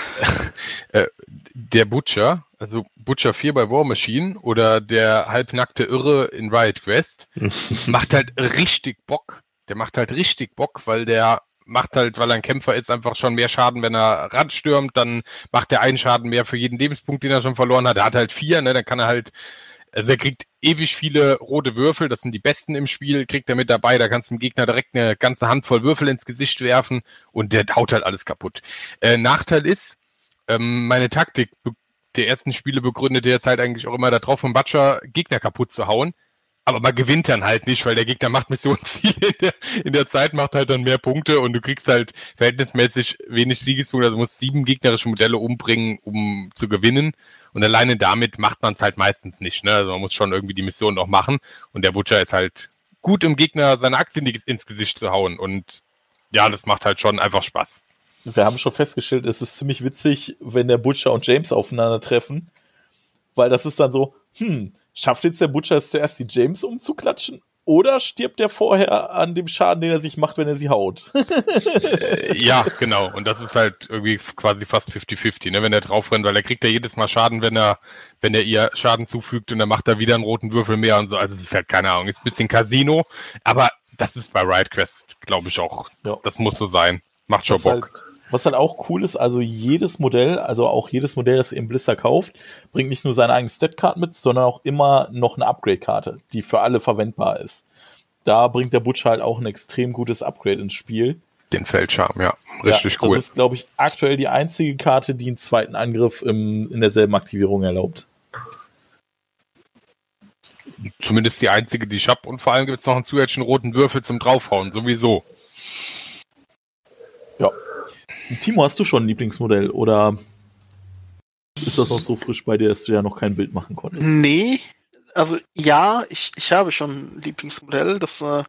Speaker 7: Äh, der Butcher, also Butcher 4 bei War Machine oder der halbnackte Irre in Riot Quest, macht halt richtig Bock. Der macht halt richtig Bock, weil der macht halt, weil er ein Kämpfer ist, einfach schon mehr Schaden, wenn er ranstürmt, dann macht er einen Schaden mehr für jeden Lebenspunkt, den er schon verloren hat. Er hat halt vier, ne, dann kann er halt, also er kriegt ewig viele rote Würfel, das sind die besten im Spiel, kriegt er mit dabei, da kannst du dem Gegner direkt eine ganze Handvoll Würfel ins Gesicht werfen und der haut halt alles kaputt. Äh, Nachteil ist, ähm, meine Taktik der ersten Spiele begründete jetzt halt eigentlich auch immer darauf, vom Butcher Gegner kaputt zu hauen. Aber man gewinnt dann halt nicht, weil der Gegner macht Missionsziele in der, in der Zeit, macht halt dann mehr Punkte und du kriegst halt verhältnismäßig wenig Siegespunkte. Also du musst sieben gegnerische Modelle umbringen, um zu gewinnen. Und alleine damit macht man es halt meistens nicht. Ne? Also man muss schon irgendwie die Mission noch machen. Und der Butcher ist halt gut im Gegner seine die, ins Gesicht zu hauen. Und ja, das macht halt schon einfach Spaß.
Speaker 5: Wir haben schon festgestellt, es ist ziemlich witzig, wenn der Butcher und James aufeinandertreffen. Weil das ist dann so, hm, schafft jetzt der Butcher es zuerst, die James umzuklatschen? Oder stirbt er vorher an dem Schaden, den er sich macht, wenn er sie haut?
Speaker 7: Äh, ja, genau. Und das ist halt irgendwie quasi fast 50-50, ne? wenn er drauf rennt, weil er kriegt ja jedes Mal Schaden, wenn er, wenn er ihr Schaden zufügt und dann macht er wieder einen roten Würfel mehr und so. Also es ist halt keine Ahnung, ist ein bisschen Casino, aber das ist bei Riot Quest, glaube ich auch.
Speaker 5: Ja.
Speaker 7: Das muss so sein. Macht schon
Speaker 5: Was
Speaker 7: Bock.
Speaker 5: halt, was halt auch cool ist, also jedes Modell, also auch jedes Modell, das ihr im Blister kauft, bringt nicht nur seine eigene Statcard mit, sondern auch immer noch eine Upgrade-Karte, die für alle verwendbar ist. Da bringt der Butcher halt auch ein extrem gutes Upgrade ins Spiel.
Speaker 7: Den Feldcharm, ja. Richtig
Speaker 5: ja,
Speaker 7: cool.
Speaker 5: Das ist, glaube ich, aktuell die einzige Karte, die einen zweiten Angriff im, in derselben Aktivierung erlaubt.
Speaker 7: Zumindest die einzige, die ich habe. Und vor allem gibt es noch einen zusätzlichen roten Würfel zum Draufhauen, sowieso.
Speaker 5: Ja. Timo, hast du schon ein Lieblingsmodell oder ist das noch so frisch bei dir, dass du ja noch kein Bild machen konntest?
Speaker 6: nee, also ja, ich, ich habe schon ein Lieblingsmodell, das äh, habe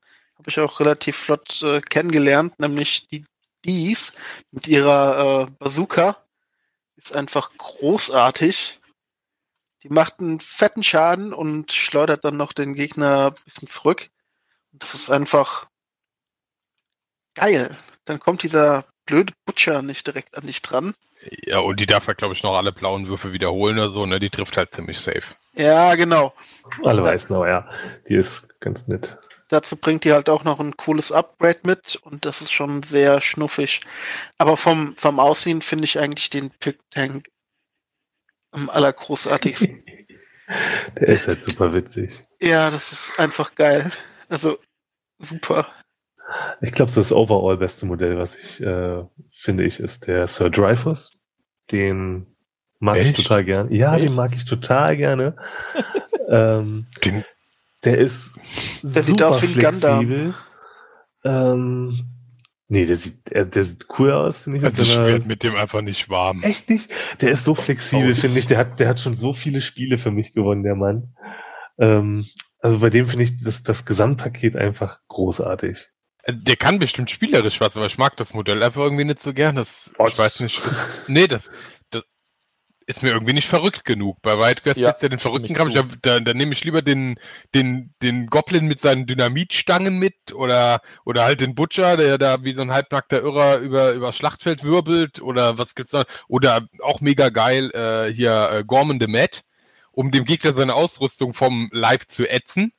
Speaker 6: ich auch relativ flott äh, kennengelernt, nämlich die dies mit ihrer äh, Bazooka. Ist einfach großartig. Die macht einen fetten Schaden und schleudert dann noch den Gegner ein bisschen zurück. Und das ist einfach geil. Dann kommt dieser blöde Butcher nicht direkt an dich dran.
Speaker 7: Ja, und die darf halt, glaube ich, noch alle blauen Würfel wiederholen oder so, ne? Die trifft halt ziemlich safe.
Speaker 6: Ja, genau.
Speaker 8: Alle weißen, aber ja, die ist ganz nett.
Speaker 6: Dazu bringt die halt auch noch ein cooles Upgrade mit und das ist schon sehr schnuffig. Aber vom, vom Aussehen finde ich eigentlich den Pig Tank am allergroßartigsten.
Speaker 8: Der ist halt super witzig.
Speaker 6: ja, das ist einfach geil. Also super.
Speaker 8: Ich glaube, das overall beste Modell, was ich äh, finde ich, ist der Sir Dreyfus. Den mag
Speaker 7: Echt?
Speaker 8: ich total gern. Ja,
Speaker 5: Echt?
Speaker 8: den mag ich total gerne. ähm,
Speaker 7: Den,
Speaker 8: der ist
Speaker 6: Der sieht aus wie ein Gundam.
Speaker 8: flexibel. Ähm, nee, der sieht, er, der sieht cool aus, finde ich. mit
Speaker 7: also ich werde mit dem einfach nicht warm.
Speaker 8: Echt nicht? Der ist so flexibel,
Speaker 7: Oh.
Speaker 8: finde ich. Der hat, der hat schon so viele Spiele für mich gewonnen, der Mann. Ähm, also bei dem finde ich das, das Gesamtpaket einfach großartig.
Speaker 7: Der kann bestimmt spielerisch was, aber ich mag das Modell einfach irgendwie nicht so gern. Das,
Speaker 8: Oh,
Speaker 7: ich weiß nicht. Das, nee, das, das, ist mir irgendwie nicht verrückt genug. Bei Riot Quest
Speaker 5: Ja,
Speaker 7: ja den verrückten
Speaker 5: zu.
Speaker 7: Da, da, da nehme ich lieber den, den, den Goblin mit seinen Dynamitstangen mit oder, oder halt den Butcher, der da wie so ein halbnackter Irrer über, über das Schlachtfeld wirbelt oder was gibt's da? Oder auch mega geil, äh, hier äh, Gorman the Mad, um dem Gegner seine Ausrüstung vom Leib zu ätzen.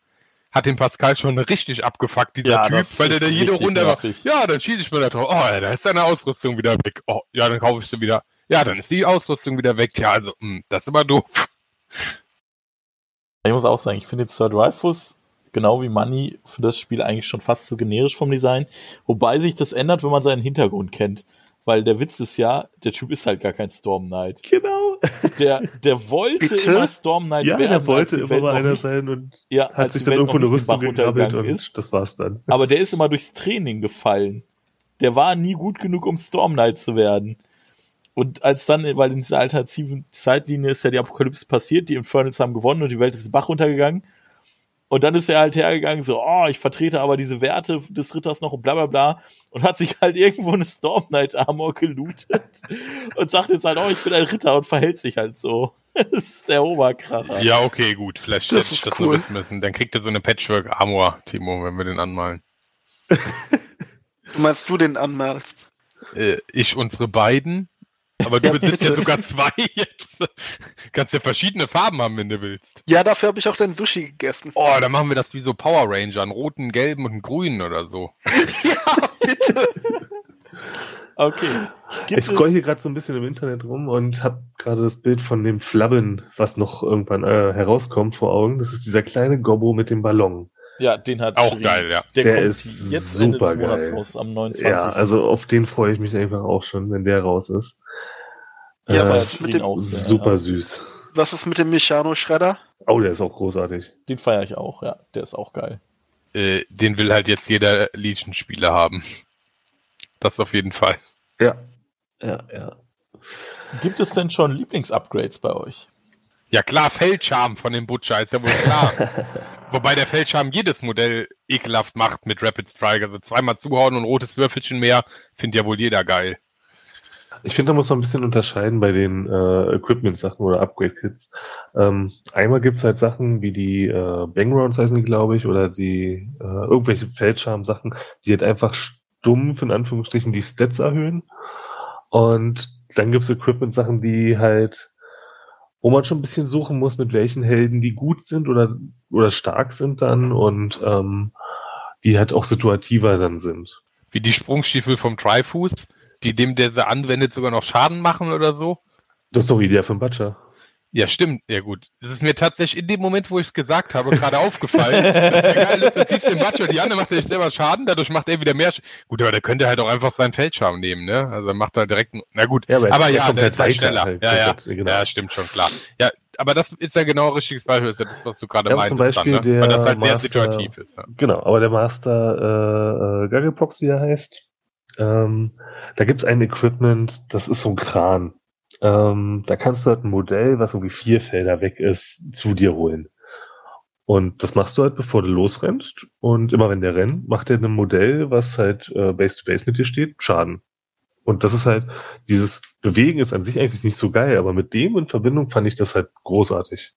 Speaker 7: Hat den Pascal schon richtig abgefuckt, dieser
Speaker 5: Ja,
Speaker 7: Typ, weil der da jede Runde war, ja, dann schieße ich mal da drauf. Oh, ja, da ist seine Ausrüstung wieder weg. Oh, ja, dann kaufe ich sie wieder. Ja, dann ist die Ausrüstung wieder weg. Ja, also, mh, das ist immer doof.
Speaker 5: Ich muss auch sagen, ich finde jetzt Sir Dreyfus genau wie Money für das Spiel eigentlich schon fast zu generisch vom Design. Wobei sich das ändert, wenn man seinen Hintergrund kennt. Weil der Witz ist ja, der Typ ist halt gar kein Storm Knight.
Speaker 8: Genau.
Speaker 5: Der, der wollte
Speaker 6: Bitte?
Speaker 5: immer Storm Knight
Speaker 8: Ja,
Speaker 5: werden.
Speaker 8: der
Speaker 5: als
Speaker 8: wollte immer mal einer
Speaker 5: nicht-
Speaker 8: sein und
Speaker 5: Ja,
Speaker 8: hat
Speaker 5: als
Speaker 8: sich dann
Speaker 5: Welt
Speaker 8: irgendwo eine Rüstung gegrabbelt und
Speaker 5: ist.
Speaker 8: das war's dann.
Speaker 5: Aber der ist immer durchs Training gefallen. Der war nie gut genug, um Storm Knight zu werden. Und als dann, weil in dieser alternativen Zeitlinie ist ja die Apokalypse passiert, die Infernals haben gewonnen und die Welt ist den Bach runtergegangen. Und dann ist er halt hergegangen, so, oh, ich vertrete aber diese Werte des Ritters noch und bla bla bla. Und hat sich halt irgendwo eine Storm Knight Armor gelootet. und sagt jetzt halt, oh, ich bin ein Ritter und verhält sich halt so. das ist der Oberkracher.
Speaker 7: Ja, okay, gut. Vielleicht
Speaker 6: Das
Speaker 7: hätte ich
Speaker 6: ist
Speaker 7: das
Speaker 6: cool.
Speaker 7: nur wissen müssen. Dann kriegt er so eine Patchwork-Armor, Timo, wenn wir den anmalen.
Speaker 6: Du meinst, du den anmalst?
Speaker 7: Äh, ich unsere beiden. Aber du
Speaker 6: Ja,
Speaker 7: besitzt ja sogar zwei jetzt. Kannst ja verschiedene Farben haben, wenn du willst.
Speaker 6: Ja, dafür habe ich auch dein Sushi gegessen.
Speaker 7: Oh, dann machen wir das wie so Power Ranger. Einen roten, gelben und einen grünen oder so.
Speaker 6: Ja, bitte.
Speaker 5: Okay. Gibt
Speaker 8: Ich scroll hier gerade so ein bisschen im Internet rum und habe gerade das Bild von dem Flabben, was noch irgendwann äh, herauskommt, vor Augen. Das ist dieser kleine Gobbo mit dem Ballon.
Speaker 5: ja, den hat
Speaker 7: Auch
Speaker 5: Shirin.
Speaker 7: geil, ja.
Speaker 5: Der,
Speaker 8: Der
Speaker 5: kommt
Speaker 8: ist
Speaker 5: jetzt Ende des. Monats raus, am 29.
Speaker 8: Ja, also auf den freue ich mich einfach auch schon, wenn der raus ist.
Speaker 6: Ja,
Speaker 8: Äh,
Speaker 6: was
Speaker 5: feiert
Speaker 6: ist mit dem-
Speaker 5: auch sehr,
Speaker 8: super
Speaker 5: ja.
Speaker 8: süß.
Speaker 6: Was ist mit dem Mechano-Schredder?
Speaker 8: Oh, der ist auch großartig.
Speaker 5: Den feiere ich auch, ja. Der ist auch geil.
Speaker 7: Äh, den will halt jetzt jeder Legion-Spieler haben. Das auf jeden Fall.
Speaker 8: Ja. Ja, ja.
Speaker 5: Gibt es denn schon Lieblingsupgrades bei euch?
Speaker 7: Ja klar, Feldcharm von dem Butcher ist ja wohl klar. Wobei der Feldcharm jedes Modell ekelhaft macht mit Rapid Strike. Also zweimal zuhauen und rotes Würfelchen mehr, findet ja wohl jeder geil.
Speaker 8: Ich finde, da muss man ein bisschen unterscheiden bei den äh, Equipment-Sachen oder Upgrade-Kits. Ähm, einmal gibt's halt Sachen wie die äh, Bangrounds heißen die, glaube ich, oder die äh, irgendwelche Feldschirm-Sachen, die halt einfach stumpf in Anführungsstrichen die Stats erhöhen. Und dann gibt's Equipment-Sachen, die halt, wo man schon ein bisschen suchen muss, mit welchen Helden die gut sind oder, oder stark sind dann und ähm, die halt auch situativer dann sind.
Speaker 7: Wie die Sprungstiefel vom Trifuß, die dem, der sie anwendet, sogar noch Schaden machen oder so.
Speaker 8: Das ist doch Idee für Butcher.
Speaker 7: Ja, stimmt. Ja, gut. Das ist mir tatsächlich in dem Moment, wo ich es gesagt habe, gerade aufgefallen. Das ist geil, ist, du ziehst den Butcher, die andere macht sich selber Schaden, dadurch macht er wieder mehr Sch Gut, aber der könnte halt auch einfach seinen Feldschirm nehmen, ne? Also er macht da direkt, n- na gut.
Speaker 8: Ja, aber
Speaker 7: aber
Speaker 8: er
Speaker 7: ja, der ist halt schneller.
Speaker 8: halt.
Speaker 7: ja, ja.
Speaker 8: Genau.
Speaker 7: ja, stimmt schon, klar. Ja, aber das ist ja genau ein richtiges Beispiel, ist ja das, was du gerade
Speaker 8: Ja,
Speaker 7: meintest.
Speaker 8: zum Beispiel
Speaker 7: dann, ne? Weil das
Speaker 8: der
Speaker 7: halt sehr
Speaker 8: Master-
Speaker 7: situativ ist. Ja.
Speaker 8: Genau, aber der Master äh, äh, wie er heißt, ähm, da gibt's ein Equipment, das ist so ein Kran. Ähm, da kannst du halt ein Modell, was irgendwie vier Felder weg ist, zu dir holen. Und das machst du halt, bevor du losrennst. Und immer wenn der rennt, macht er ein Modell, was halt äh, Base-to-Base mit dir steht, Schaden. Und das ist halt, dieses Bewegen ist an sich eigentlich nicht so geil, aber mit dem in Verbindung fand ich das halt großartig.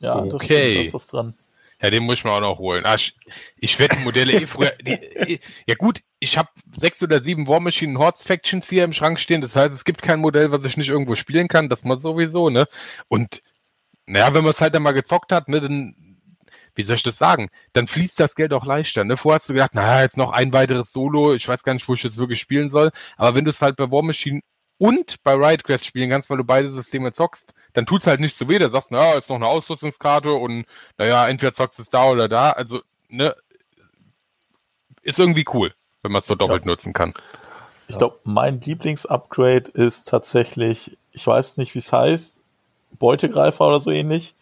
Speaker 5: Ja, das
Speaker 7: Okay.
Speaker 5: stimmt, da ist was dran.
Speaker 7: Ja, den muss ich mir auch noch holen. Ah, ich, ich die Modelle eh früher. Die, eh- ja gut, ich habe sechs oder sieben War Machine Hordes Factions hier im Schrank stehen. Das heißt, es gibt kein Modell, was ich nicht irgendwo spielen kann. Das mal sowieso, ne? Und naja, wenn man es halt dann mal gezockt hat, ne, dann, wie soll ich das sagen? Dann fließt das Geld auch leichter. Ne? Vorher hast du gedacht, naja, jetzt noch ein weiteres Solo. Ich weiß gar nicht, wo ich jetzt wirklich spielen soll. Aber wenn du es halt bei War Machine und bei Riot Quest spielen kannst, weil du beide Systeme zockst, dann tut's halt nicht so weh. Da sagst du, naja, ist noch eine Ausrüstungskarte und naja, entweder zockst du es da oder da. Also, ne, ist irgendwie cool, wenn man es so doppelt nutzen kann.
Speaker 5: Ich glaube, mein Lieblingsupgrade ist tatsächlich, ich weiß nicht, wie es heißt, Beutegreifer oder so ähnlich.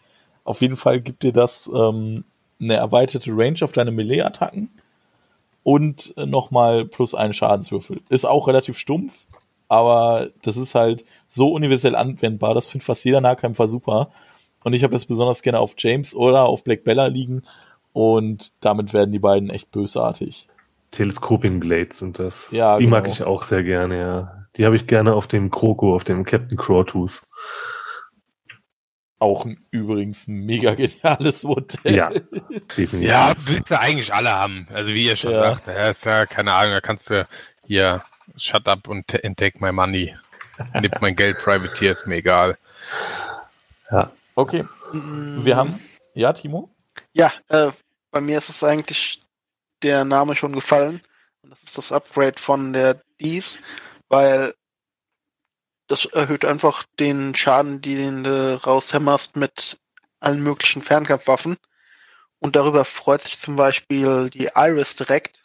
Speaker 5: Auf jeden Fall gibt dir das ähm, eine erweiterte Range auf deine Melee-Attacken und äh, nochmal plus einen Schadenswürfel. Ist auch relativ stumpf, aber das ist halt so universell anwendbar. Das findet fast jeder Nahkämpfer super. Und ich habe das besonders gerne auf James oder auf Black Bella liegen und damit werden die beiden echt bösartig.
Speaker 8: Telescoping Blades sind das.
Speaker 5: Ja,
Speaker 8: die mag
Speaker 5: genau.
Speaker 8: ich auch sehr gerne, ja. Die habe ich gerne auf dem Kroko, auf dem Captain Crowtooth.
Speaker 5: Auch ein, übrigens ein mega geniales Modell.
Speaker 8: Ja, definitiv.
Speaker 7: Ja, willst du eigentlich alle haben. Also wie ihr schon
Speaker 5: Ja.
Speaker 7: sagt, ja, ist ja keine Ahnung, da kannst du hier shut up und and take my money. Nimm mein Geld, Privateer, ist mir egal.
Speaker 5: Okay, wir haben. Ja, Timo?
Speaker 6: Ja, äh, bei mir ist es eigentlich der Name schon gefallen. Und das ist das Upgrade von der Dies, weil das erhöht einfach den Schaden, den du raushämmerst mit allen möglichen Fernkampfwaffen. Und darüber freut sich zum Beispiel die Iris direkt.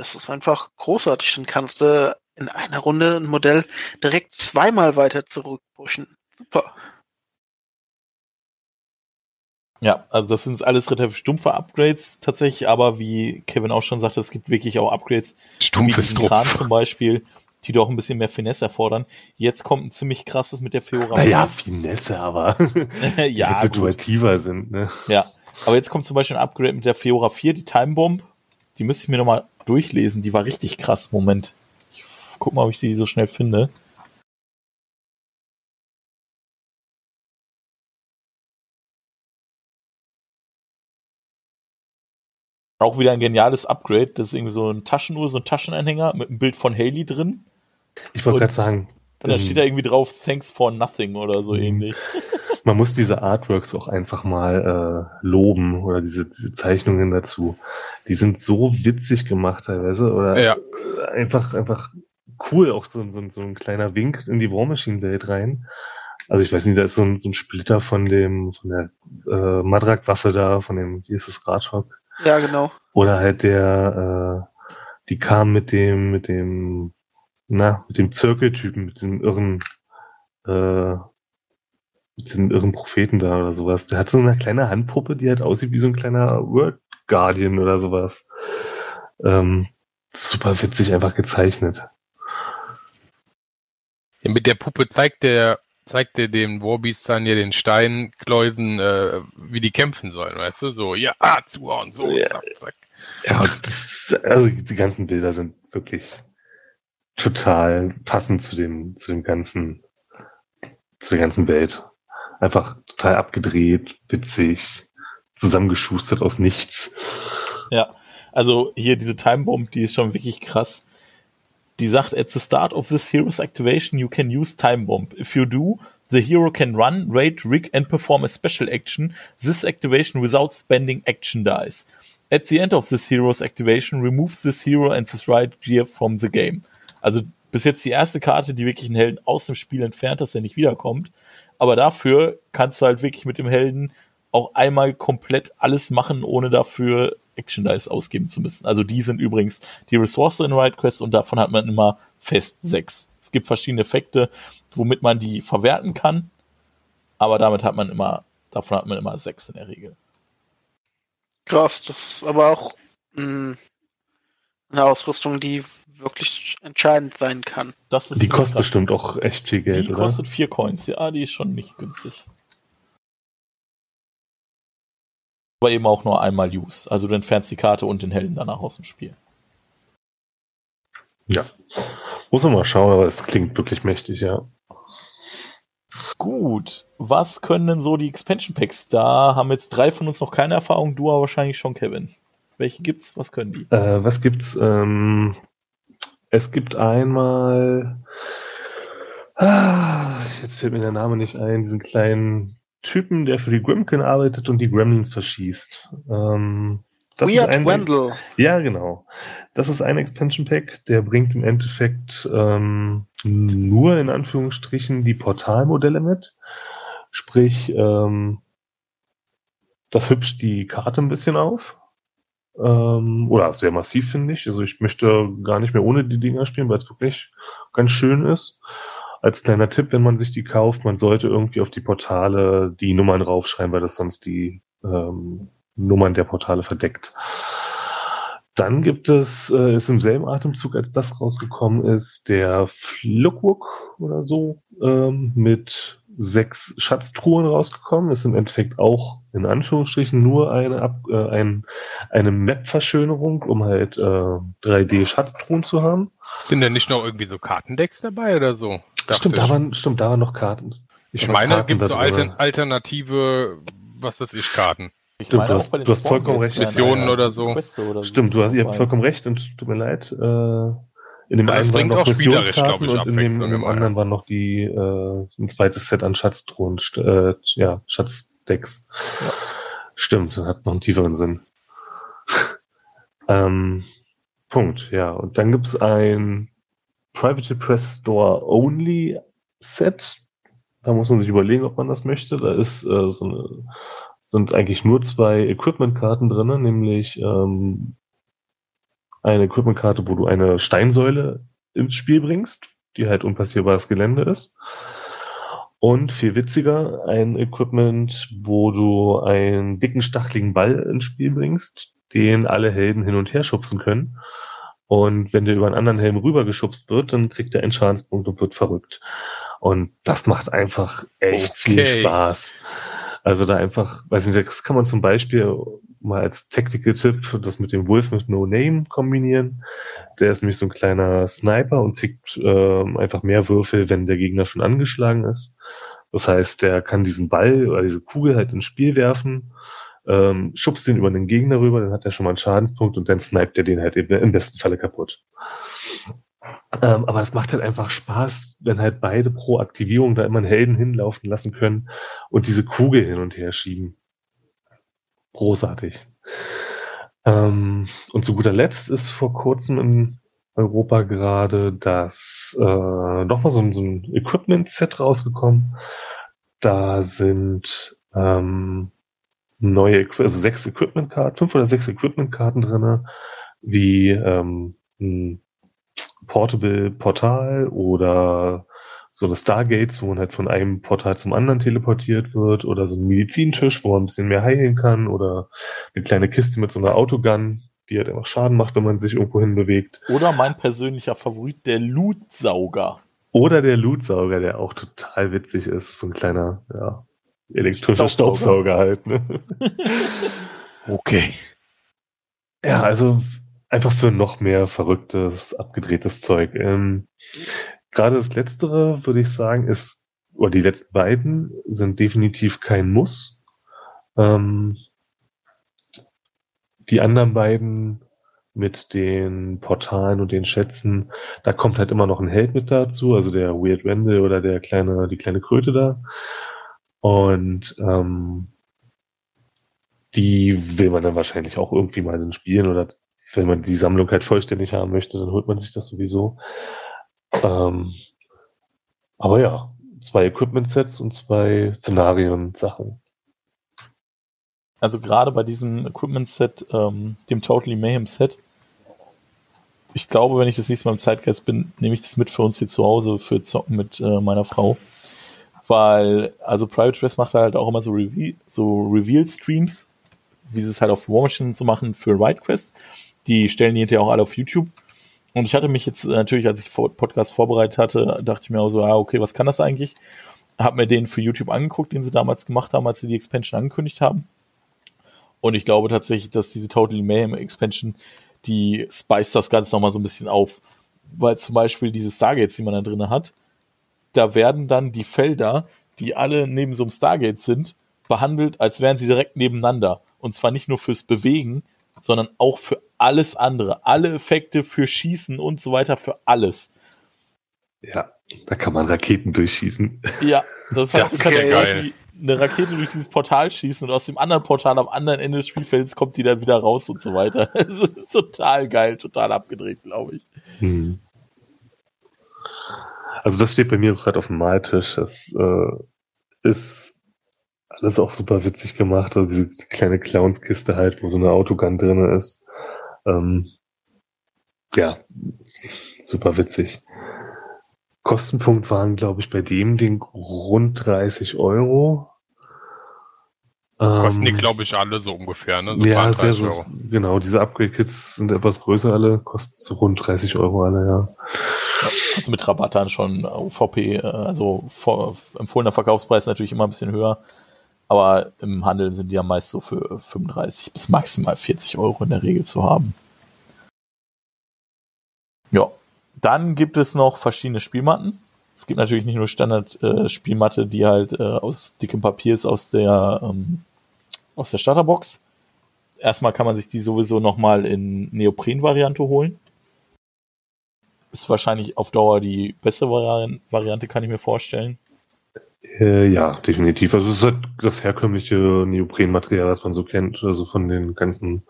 Speaker 6: Das ist einfach großartig. Dann kannst du in einer Runde ein Modell direkt zweimal weiter zurückpushen. Super.
Speaker 5: Ja, also das sind alles relativ stumpfe Upgrades tatsächlich, aber wie Kevin auch schon sagte, es gibt wirklich auch Upgrades, wie
Speaker 7: Stumpfes
Speaker 5: diesen Kran zum Beispiel, die doch ein bisschen mehr Finesse erfordern. Jetzt kommt ein ziemlich krasses mit der Feora.
Speaker 8: Naja, Finesse, aber
Speaker 5: ja,
Speaker 8: die
Speaker 5: gut.
Speaker 8: situativer sind, ne?
Speaker 5: ja. Aber jetzt kommt zum Beispiel ein Upgrade mit der Feora 4, die Time Bomb. Die müsste ich mir nochmal durchlesen. Die war richtig krass. Moment. Ich guck mal, ob ich die so schnell finde. Auch wieder ein geniales Upgrade. Das ist irgendwie so ein Taschenuhr, so ein Taschenanhänger mit einem Bild von Haley drin.
Speaker 8: Ich wollte gerade sagen,
Speaker 5: Und da
Speaker 8: ähm,
Speaker 5: steht da irgendwie drauf, thanks for nothing oder so
Speaker 8: Mhm.
Speaker 5: ähnlich.
Speaker 8: man muss diese Artworks auch einfach mal äh, loben oder diese, diese Zeichnungen dazu. Die sind so witzig gemacht teilweise oder
Speaker 7: Ja.
Speaker 8: einfach, einfach cool, auch so, so, so ein kleiner Wink in die War Machine Welt rein. Also ich weiß nicht, da ist so ein, so ein Splitter von dem, von der äh, Madrak-Waffe da, von dem, wie ist das, Radhock?
Speaker 6: Ja, genau.
Speaker 8: Oder halt der, äh, die kam mit dem, mit dem, na, mit dem Zirkeltypen, mit dem irren, äh, mit diesem irren Propheten da oder sowas. Der hat so eine kleine Handpuppe, die halt aussieht wie so ein kleiner World Guardian oder sowas. Ähm, super witzig einfach gezeichnet.
Speaker 7: Ja, mit der Puppe zeigt der zeigt der dem Warbeast dann ja den Steinkläusen, äh, wie die kämpfen sollen, weißt du? So, ja, ah, zuhauen, so,
Speaker 8: Ja.
Speaker 7: zack, zack.
Speaker 8: Ja, das, also die ganzen Bilder sind wirklich total passend zu dem, zu dem ganzen, zu der ganzen Welt. Einfach total abgedreht, witzig, zusammengeschustert aus nichts.
Speaker 5: Ja, also hier diese Time Bomb, die ist schon wirklich krass. Die sagt, at the start of this hero's activation, you can use Time Bomb. If you do, the hero can run, raid, rig and perform a special action. This activation without spending action dice. At the end of this hero's activation, remove this hero and this right gear from the game. Also bis jetzt die erste Karte, die wirklich einen Helden aus dem Spiel entfernt, dass er nicht wiederkommt. Aber dafür kannst du halt wirklich mit dem Helden auch einmal komplett alles machen, ohne dafür Action Dice ausgeben zu müssen. Also die sind übrigens die Ressource in Riot Quest und davon hat man immer fest sechs. Es gibt verschiedene Effekte, womit man die verwerten kann, aber damit hat man immer, davon hat man immer sechs in der Regel.
Speaker 6: Krass, das ist aber auch mh, eine Ausrüstung, die wirklich entscheidend sein kann.
Speaker 5: Das ist
Speaker 8: Die kostet
Speaker 5: krass.
Speaker 8: bestimmt auch echt viel Geld,
Speaker 5: Die
Speaker 8: oder?
Speaker 5: kostet vier Coins, ja, die ist schon nicht günstig. Aber eben auch nur einmal Use. Also du entfernst die Karte und den Helden danach aus dem Spiel.
Speaker 8: Ja. Muss man mal schauen, aber es klingt wirklich mächtig, ja.
Speaker 5: Gut, was können denn so die Expansion Packs? Da haben jetzt drei von uns noch keine Erfahrung, du aber wahrscheinlich schon, Kevin. Welche gibt's? Was können die?
Speaker 8: Äh, was gibt's? Ähm, es gibt einmal. Ah, jetzt fällt mir der Name nicht ein, diesen kleinen Typen, der für die Gremkin arbeitet und die Gremlins verschießt. Ähm, das ist
Speaker 6: Weird
Speaker 8: ein-
Speaker 6: Wendell.
Speaker 8: Ja, genau. Das ist ein Expansion Pack, der bringt im Endeffekt ähm, nur in Anführungsstrichen die Portalmodelle mit. Sprich, ähm, das hübscht die Karte ein bisschen auf. Ähm, oder sehr massiv, finde ich. Also ich möchte gar nicht mehr ohne die Dinger spielen, weil es wirklich ganz schön ist. Als kleiner Tipp, wenn man sich die kauft, man sollte irgendwie auf die Portale die Nummern raufschreiben, weil das sonst die ähm, Nummern der Portale verdeckt. Dann gibt es, äh, ist im selben Atemzug, als das rausgekommen ist, der Flukwook oder so, ähm, mit sechs Schatztruhen rausgekommen. Ist im Endeffekt auch in Anführungsstrichen nur eine, Ab äh, ein, eine Map-Verschönerung, um halt äh, 3D-Schatztruhen zu haben.
Speaker 7: Sind denn nicht noch irgendwie so Kartendecks dabei oder so?
Speaker 8: Stimmt,
Speaker 7: ich.
Speaker 8: da waren, stimmt, da waren noch Karten.
Speaker 7: Ich meine,
Speaker 8: Karten
Speaker 7: gibt so. Altern alternative, was weiß ich, Karten.
Speaker 5: Ich
Speaker 8: Stimmt,
Speaker 5: meine
Speaker 8: du
Speaker 5: auch
Speaker 8: hast- du hast vollkommen recht.
Speaker 7: Missionen oder so.
Speaker 5: Oder
Speaker 8: Stimmt, du hast, ihr habt vollkommen recht und tut mir leid. Äh, in dem
Speaker 7: es
Speaker 8: einen waren noch Missionskarten
Speaker 7: ich,
Speaker 8: und in dem, in dem anderen
Speaker 7: ja.
Speaker 8: waren noch die äh, ein zweites Set an Schatztruhen, äh, ja, Schatzdecks.
Speaker 5: Ja.
Speaker 8: Stimmt, hat noch einen tieferen Sinn. ähm, Punkt, ja. Und dann gibt's ein Private Press Store Only Set. Da muss man sich überlegen, ob man das möchte. Da ist äh, so eine, sind eigentlich nur zwei Equipment-Karten drin, nämlich ähm, eine Equipment-Karte, wo du eine Steinsäule ins Spiel bringst, die halt unpassierbares Gelände ist. Und viel witziger, ein Equipment, wo du einen dicken, stacheligen Ball ins Spiel bringst, den alle Helden hin und her schubsen können. Und wenn der über einen anderen Helm rübergeschubst wird, dann kriegt er einen Schadenspunkt und wird verrückt. Und das macht einfach echt viel
Speaker 7: Okay.
Speaker 8: Spaß. Also da einfach, weiß nicht, das kann man zum Beispiel mal als Tactical-Tipp das mit dem Wolf mit No Name kombinieren. Der ist nämlich so ein kleiner Sniper und kriegt ähm, einfach mehr Würfel, wenn der Gegner schon angeschlagen ist. Das heißt, der kann diesen Ball oder diese Kugel halt ins Spiel werfen, ähm, schubst den über den Gegner rüber, dann hat er schon mal einen Schadenspunkt und dann sniped er den halt im im besten Falle kaputt. Ähm, aber das macht halt einfach Spaß, wenn halt beide pro Aktivierung da immer einen Helden hinlaufen lassen können und diese Kugel hin und her schieben. Großartig. Ähm, und zu guter Letzt ist vor kurzem in Europa gerade das äh, nochmal so, ein- so ein Equipment-Set rausgekommen. Da sind ähm, neue, also sechs Equipment-Karten, fünf oder sechs Equipment-Karten drinne, wie ähm, ein Portable Portal oder so eine Stargates, wo man halt von einem Portal zum anderen teleportiert wird oder so ein Medizintisch, wo man ein bisschen mehr heilen kann oder eine kleine Kiste mit so einer Autogun, die halt einfach Schaden macht, wenn man sich irgendwo hin bewegt.
Speaker 5: Oder mein persönlicher Favorit, der Lootsauger.
Speaker 8: Oder der Lootsauger, der auch total witzig ist, so ein kleiner, ja, elektrischer
Speaker 5: Staubsauger.
Speaker 8: Staubsauger halt. Ne?
Speaker 7: Okay.
Speaker 8: Ja, also einfach für noch mehr verrücktes, abgedrehtes Zeug. Ähm, Gerade das Letztere, würde ich sagen, ist, oder die letzten beiden sind definitiv kein Muss. Ähm, die anderen beiden mit den Portalen und den Schätzen, da kommt halt immer noch ein Held mit dazu, also der Weird Wendell oder der kleine, die kleine Kröte da. Und ähm, die will man dann wahrscheinlich auch irgendwie mal in Spielen oder wenn man die Sammlung halt vollständig haben möchte, dann holt man sich das sowieso. Ähm, aber ja, zwei Equipment-Sets und zwei Szenarien-Sachen.
Speaker 5: Also gerade bei diesem Equipment-Set, ähm, dem Totally Mayhem-Set, ich glaube, wenn ich das nächste Mal im Zeitgeist bin, nehme ich das mit für uns hier zu Hause für Zocken mit äh, meiner Frau. Weil, also Private Dress macht halt auch immer so, Reveal, so Reveal-Streams, wie sie es halt auf War Machine so machen für Ride Quest. Die stellen die hinterher auch alle auf YouTube. Und ich hatte mich jetzt äh, natürlich, als ich Podcast vorbereitet hatte, dachte ich mir auch so, ah, okay, was kann das eigentlich? Hab mir den für YouTube angeguckt, den sie damals gemacht haben, als sie die Expansion angekündigt haben. Und ich glaube tatsächlich, dass diese Totally Mayhem Expansion, die speist das Ganze nochmal so ein bisschen auf. Weil zum Beispiel diese Stargates, die man da drin hat, da werden dann die Felder, die alle neben so einem Stargate sind, behandelt, als wären sie direkt nebeneinander. Und zwar nicht nur fürs Bewegen, sondern auch für alles andere. Alle Effekte für Schießen und so weiter, für alles.
Speaker 8: Ja, da kann man Raketen durchschießen.
Speaker 5: Ja, das heißt,
Speaker 7: Das
Speaker 5: du kannst quasi
Speaker 7: geil.
Speaker 5: eine Rakete durch dieses Portal schießen und aus dem anderen Portal am anderen Ende des Spielfelds kommt die dann wieder raus und so weiter. Es ist total geil, total abgedreht, glaube ich.
Speaker 8: Hm. Also das steht bei mir gerade auf dem Maltisch. Das äh, ist alles auch super witzig gemacht. Also diese, kleine Clownskiste halt, wo so eine Autogun drinne ist. Ähm, ja, super witzig. Kostenpunkt waren, glaube ich, bei dem Ding rund 30 Euro.
Speaker 7: Kosten die,
Speaker 8: Ähm,
Speaker 7: glaube ich, alle so ungefähr, ne? So
Speaker 8: ja,
Speaker 7: 32
Speaker 8: sehr so.
Speaker 7: Euro.
Speaker 8: Genau, diese Upgrade-Kits sind etwas größer alle, kosten so rund 30 Euro alle, ja.
Speaker 5: Also mit Rabatt dann schon UVP, äh, also vor, empfohlener Verkaufspreis natürlich immer ein bisschen höher. Aber im Handel sind die ja meist so für 35 bis maximal 40 Euro in der Regel zu haben. Ja. Dann gibt es noch verschiedene Spielmatten. Es gibt natürlich nicht nur Standard-Spielmatte, äh, die halt äh, aus dickem Papier ist aus der, ähm, aus der Starterbox. Erstmal kann man sich die sowieso nochmal in Neopren-Variante holen. Ist wahrscheinlich auf Dauer die bessere Vari Variante, kann ich mir vorstellen.
Speaker 8: Äh, ja, definitiv. Also es ist halt das herkömmliche Neoprenmaterial, was man so kennt, also von den ganzen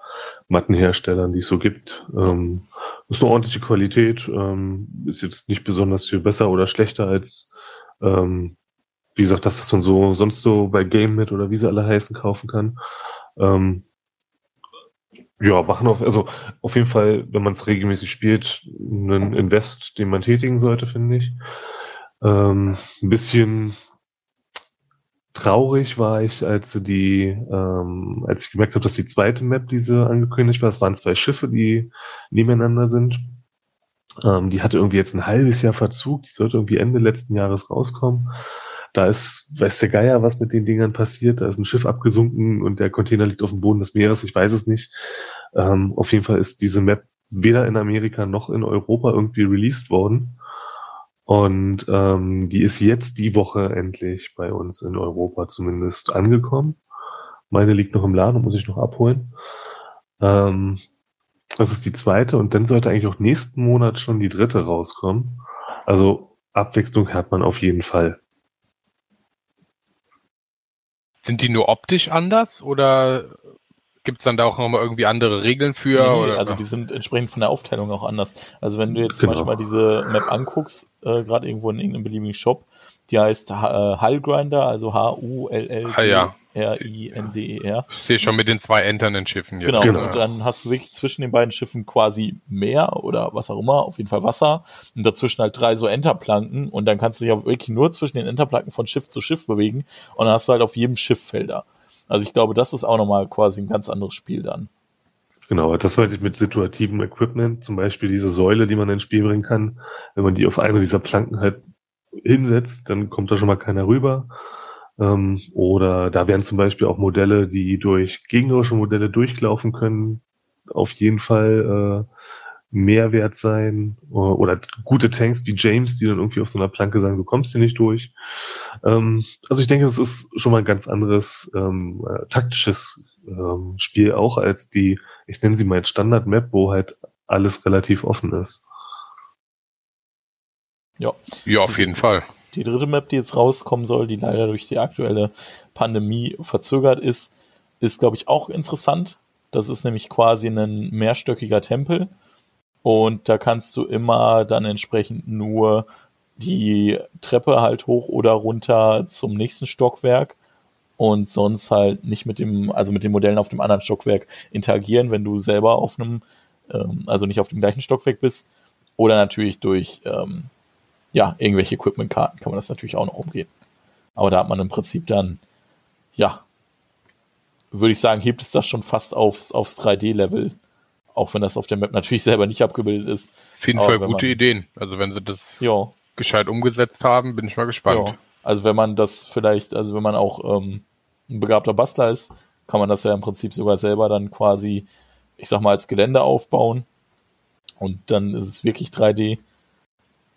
Speaker 8: Mattenherstellern, die es so gibt. Ähm, ist eine ordentliche Qualität, ähm, ist jetzt nicht besonders viel besser oder schlechter als, ähm, wie gesagt, das, was man so sonst so bei GameMit oder wie sie alle heißen kaufen kann. Ähm, ja, machen auf, also auf jeden Fall, wenn man es regelmäßig spielt, einen Invest, den man tätigen sollte, finde ich. Ähm, ein bisschen traurig war ich, als die, ähm, als ich gemerkt habe, dass die zweite Map, die sie angekündigt war, es waren zwei Schiffe, die nebeneinander sind. Ähm, die hatte irgendwie jetzt ein halbes Jahr Verzug, die sollte irgendwie Ende letzten Jahres rauskommen. Da ist, weiß der Geier, was mit den Dingern passiert. Da ist ein Schiff abgesunken und der Container liegt auf dem Boden des Meeres. Ich weiß es nicht. Ähm, auf jeden Fall ist diese Map weder in Amerika noch in Europa irgendwie released worden. Und ähm, die ist jetzt die Woche endlich bei uns in Europa zumindest angekommen. Meine liegt noch im Laden, muss ich noch abholen. Ähm, das ist die zweite und dann sollte eigentlich auch nächsten Monat schon die dritte rauskommen. Also Abwechslung hat man auf jeden Fall.
Speaker 7: Sind die nur optisch anders oder gibt es dann da auch nochmal irgendwie andere Regeln für?
Speaker 5: Nee,
Speaker 7: oder?
Speaker 5: also die sind entsprechend von der Aufteilung auch anders. Also wenn du jetzt genau. zum Beispiel mal diese Map anguckst, äh, gerade irgendwo in irgendeinem beliebigen Shop, die heißt äh, Hull Grinder, also H-U-L-L-R-I-N-D-E-R.
Speaker 7: Ah, ich sehe schon mit den zwei enternden Schiffen.
Speaker 5: Genau, genau, und dann hast du wirklich zwischen den beiden Schiffen quasi Meer oder was auch immer, auf jeden Fall Wasser und dazwischen halt drei so Enterplanken und dann kannst du dich auch wirklich nur zwischen den Enterplanken von Schiff zu Schiff bewegen und dann hast du halt auf jedem Schiff Felder. Also ich glaube, das ist auch nochmal quasi ein ganz anderes Spiel dann.
Speaker 8: Genau, das sollte ich mit situativem Equipment, zum Beispiel diese Säule, die man ins Spiel bringen kann, wenn man die auf eine dieser Planken halt hinsetzt, dann kommt da schon mal keiner rüber. Ähm, oder da wären zum Beispiel auch Modelle, die durch gegnerische Modelle durchlaufen können, auf jeden Fall äh, Mehrwert sein oder, gute Tanks wie James, die dann irgendwie auf so einer Planke sagen, du kommst hier nicht durch. Ähm, also ich denke, das ist schon mal ein ganz anderes ähm, äh, taktisches ähm, Spiel auch als die, ich nenne sie mal Standard-Map, wo halt alles relativ offen ist.
Speaker 7: Ja. Ja, auf jeden Fall.
Speaker 5: Die dritte Map, die jetzt rauskommen soll, die leider durch die aktuelle Pandemie verzögert ist, ist, glaube ich, auch interessant. Das ist nämlich quasi ein mehrstöckiger Tempel und da kannst du immer dann entsprechend nur die Treppe halt hoch oder runter zum nächsten Stockwerk und sonst halt nicht mit dem, also mit den Modellen auf dem anderen Stockwerk interagieren, wenn du selber auf einem, ähm, also nicht auf dem gleichen Stockwerk bist. Oder natürlich durch, ähm, ja, irgendwelche Equipment-Karten kann man das natürlich auch noch umgehen. Aber da hat man im Prinzip dann, ja, würde ich sagen, hebt es das schon fast aufs, aufs 3D-Level auch wenn das auf der Map natürlich selber nicht abgebildet ist.
Speaker 7: Auf jeden Fall gute man, Ideen. Also wenn sie das ja. gescheit umgesetzt haben, bin ich mal gespannt. Ja.
Speaker 5: Also wenn man das vielleicht, also wenn man auch ähm, ein begabter Bastler ist, kann man das ja im Prinzip sogar selber dann quasi, ich sag mal, als Gelände aufbauen. Und dann ist es wirklich 3D.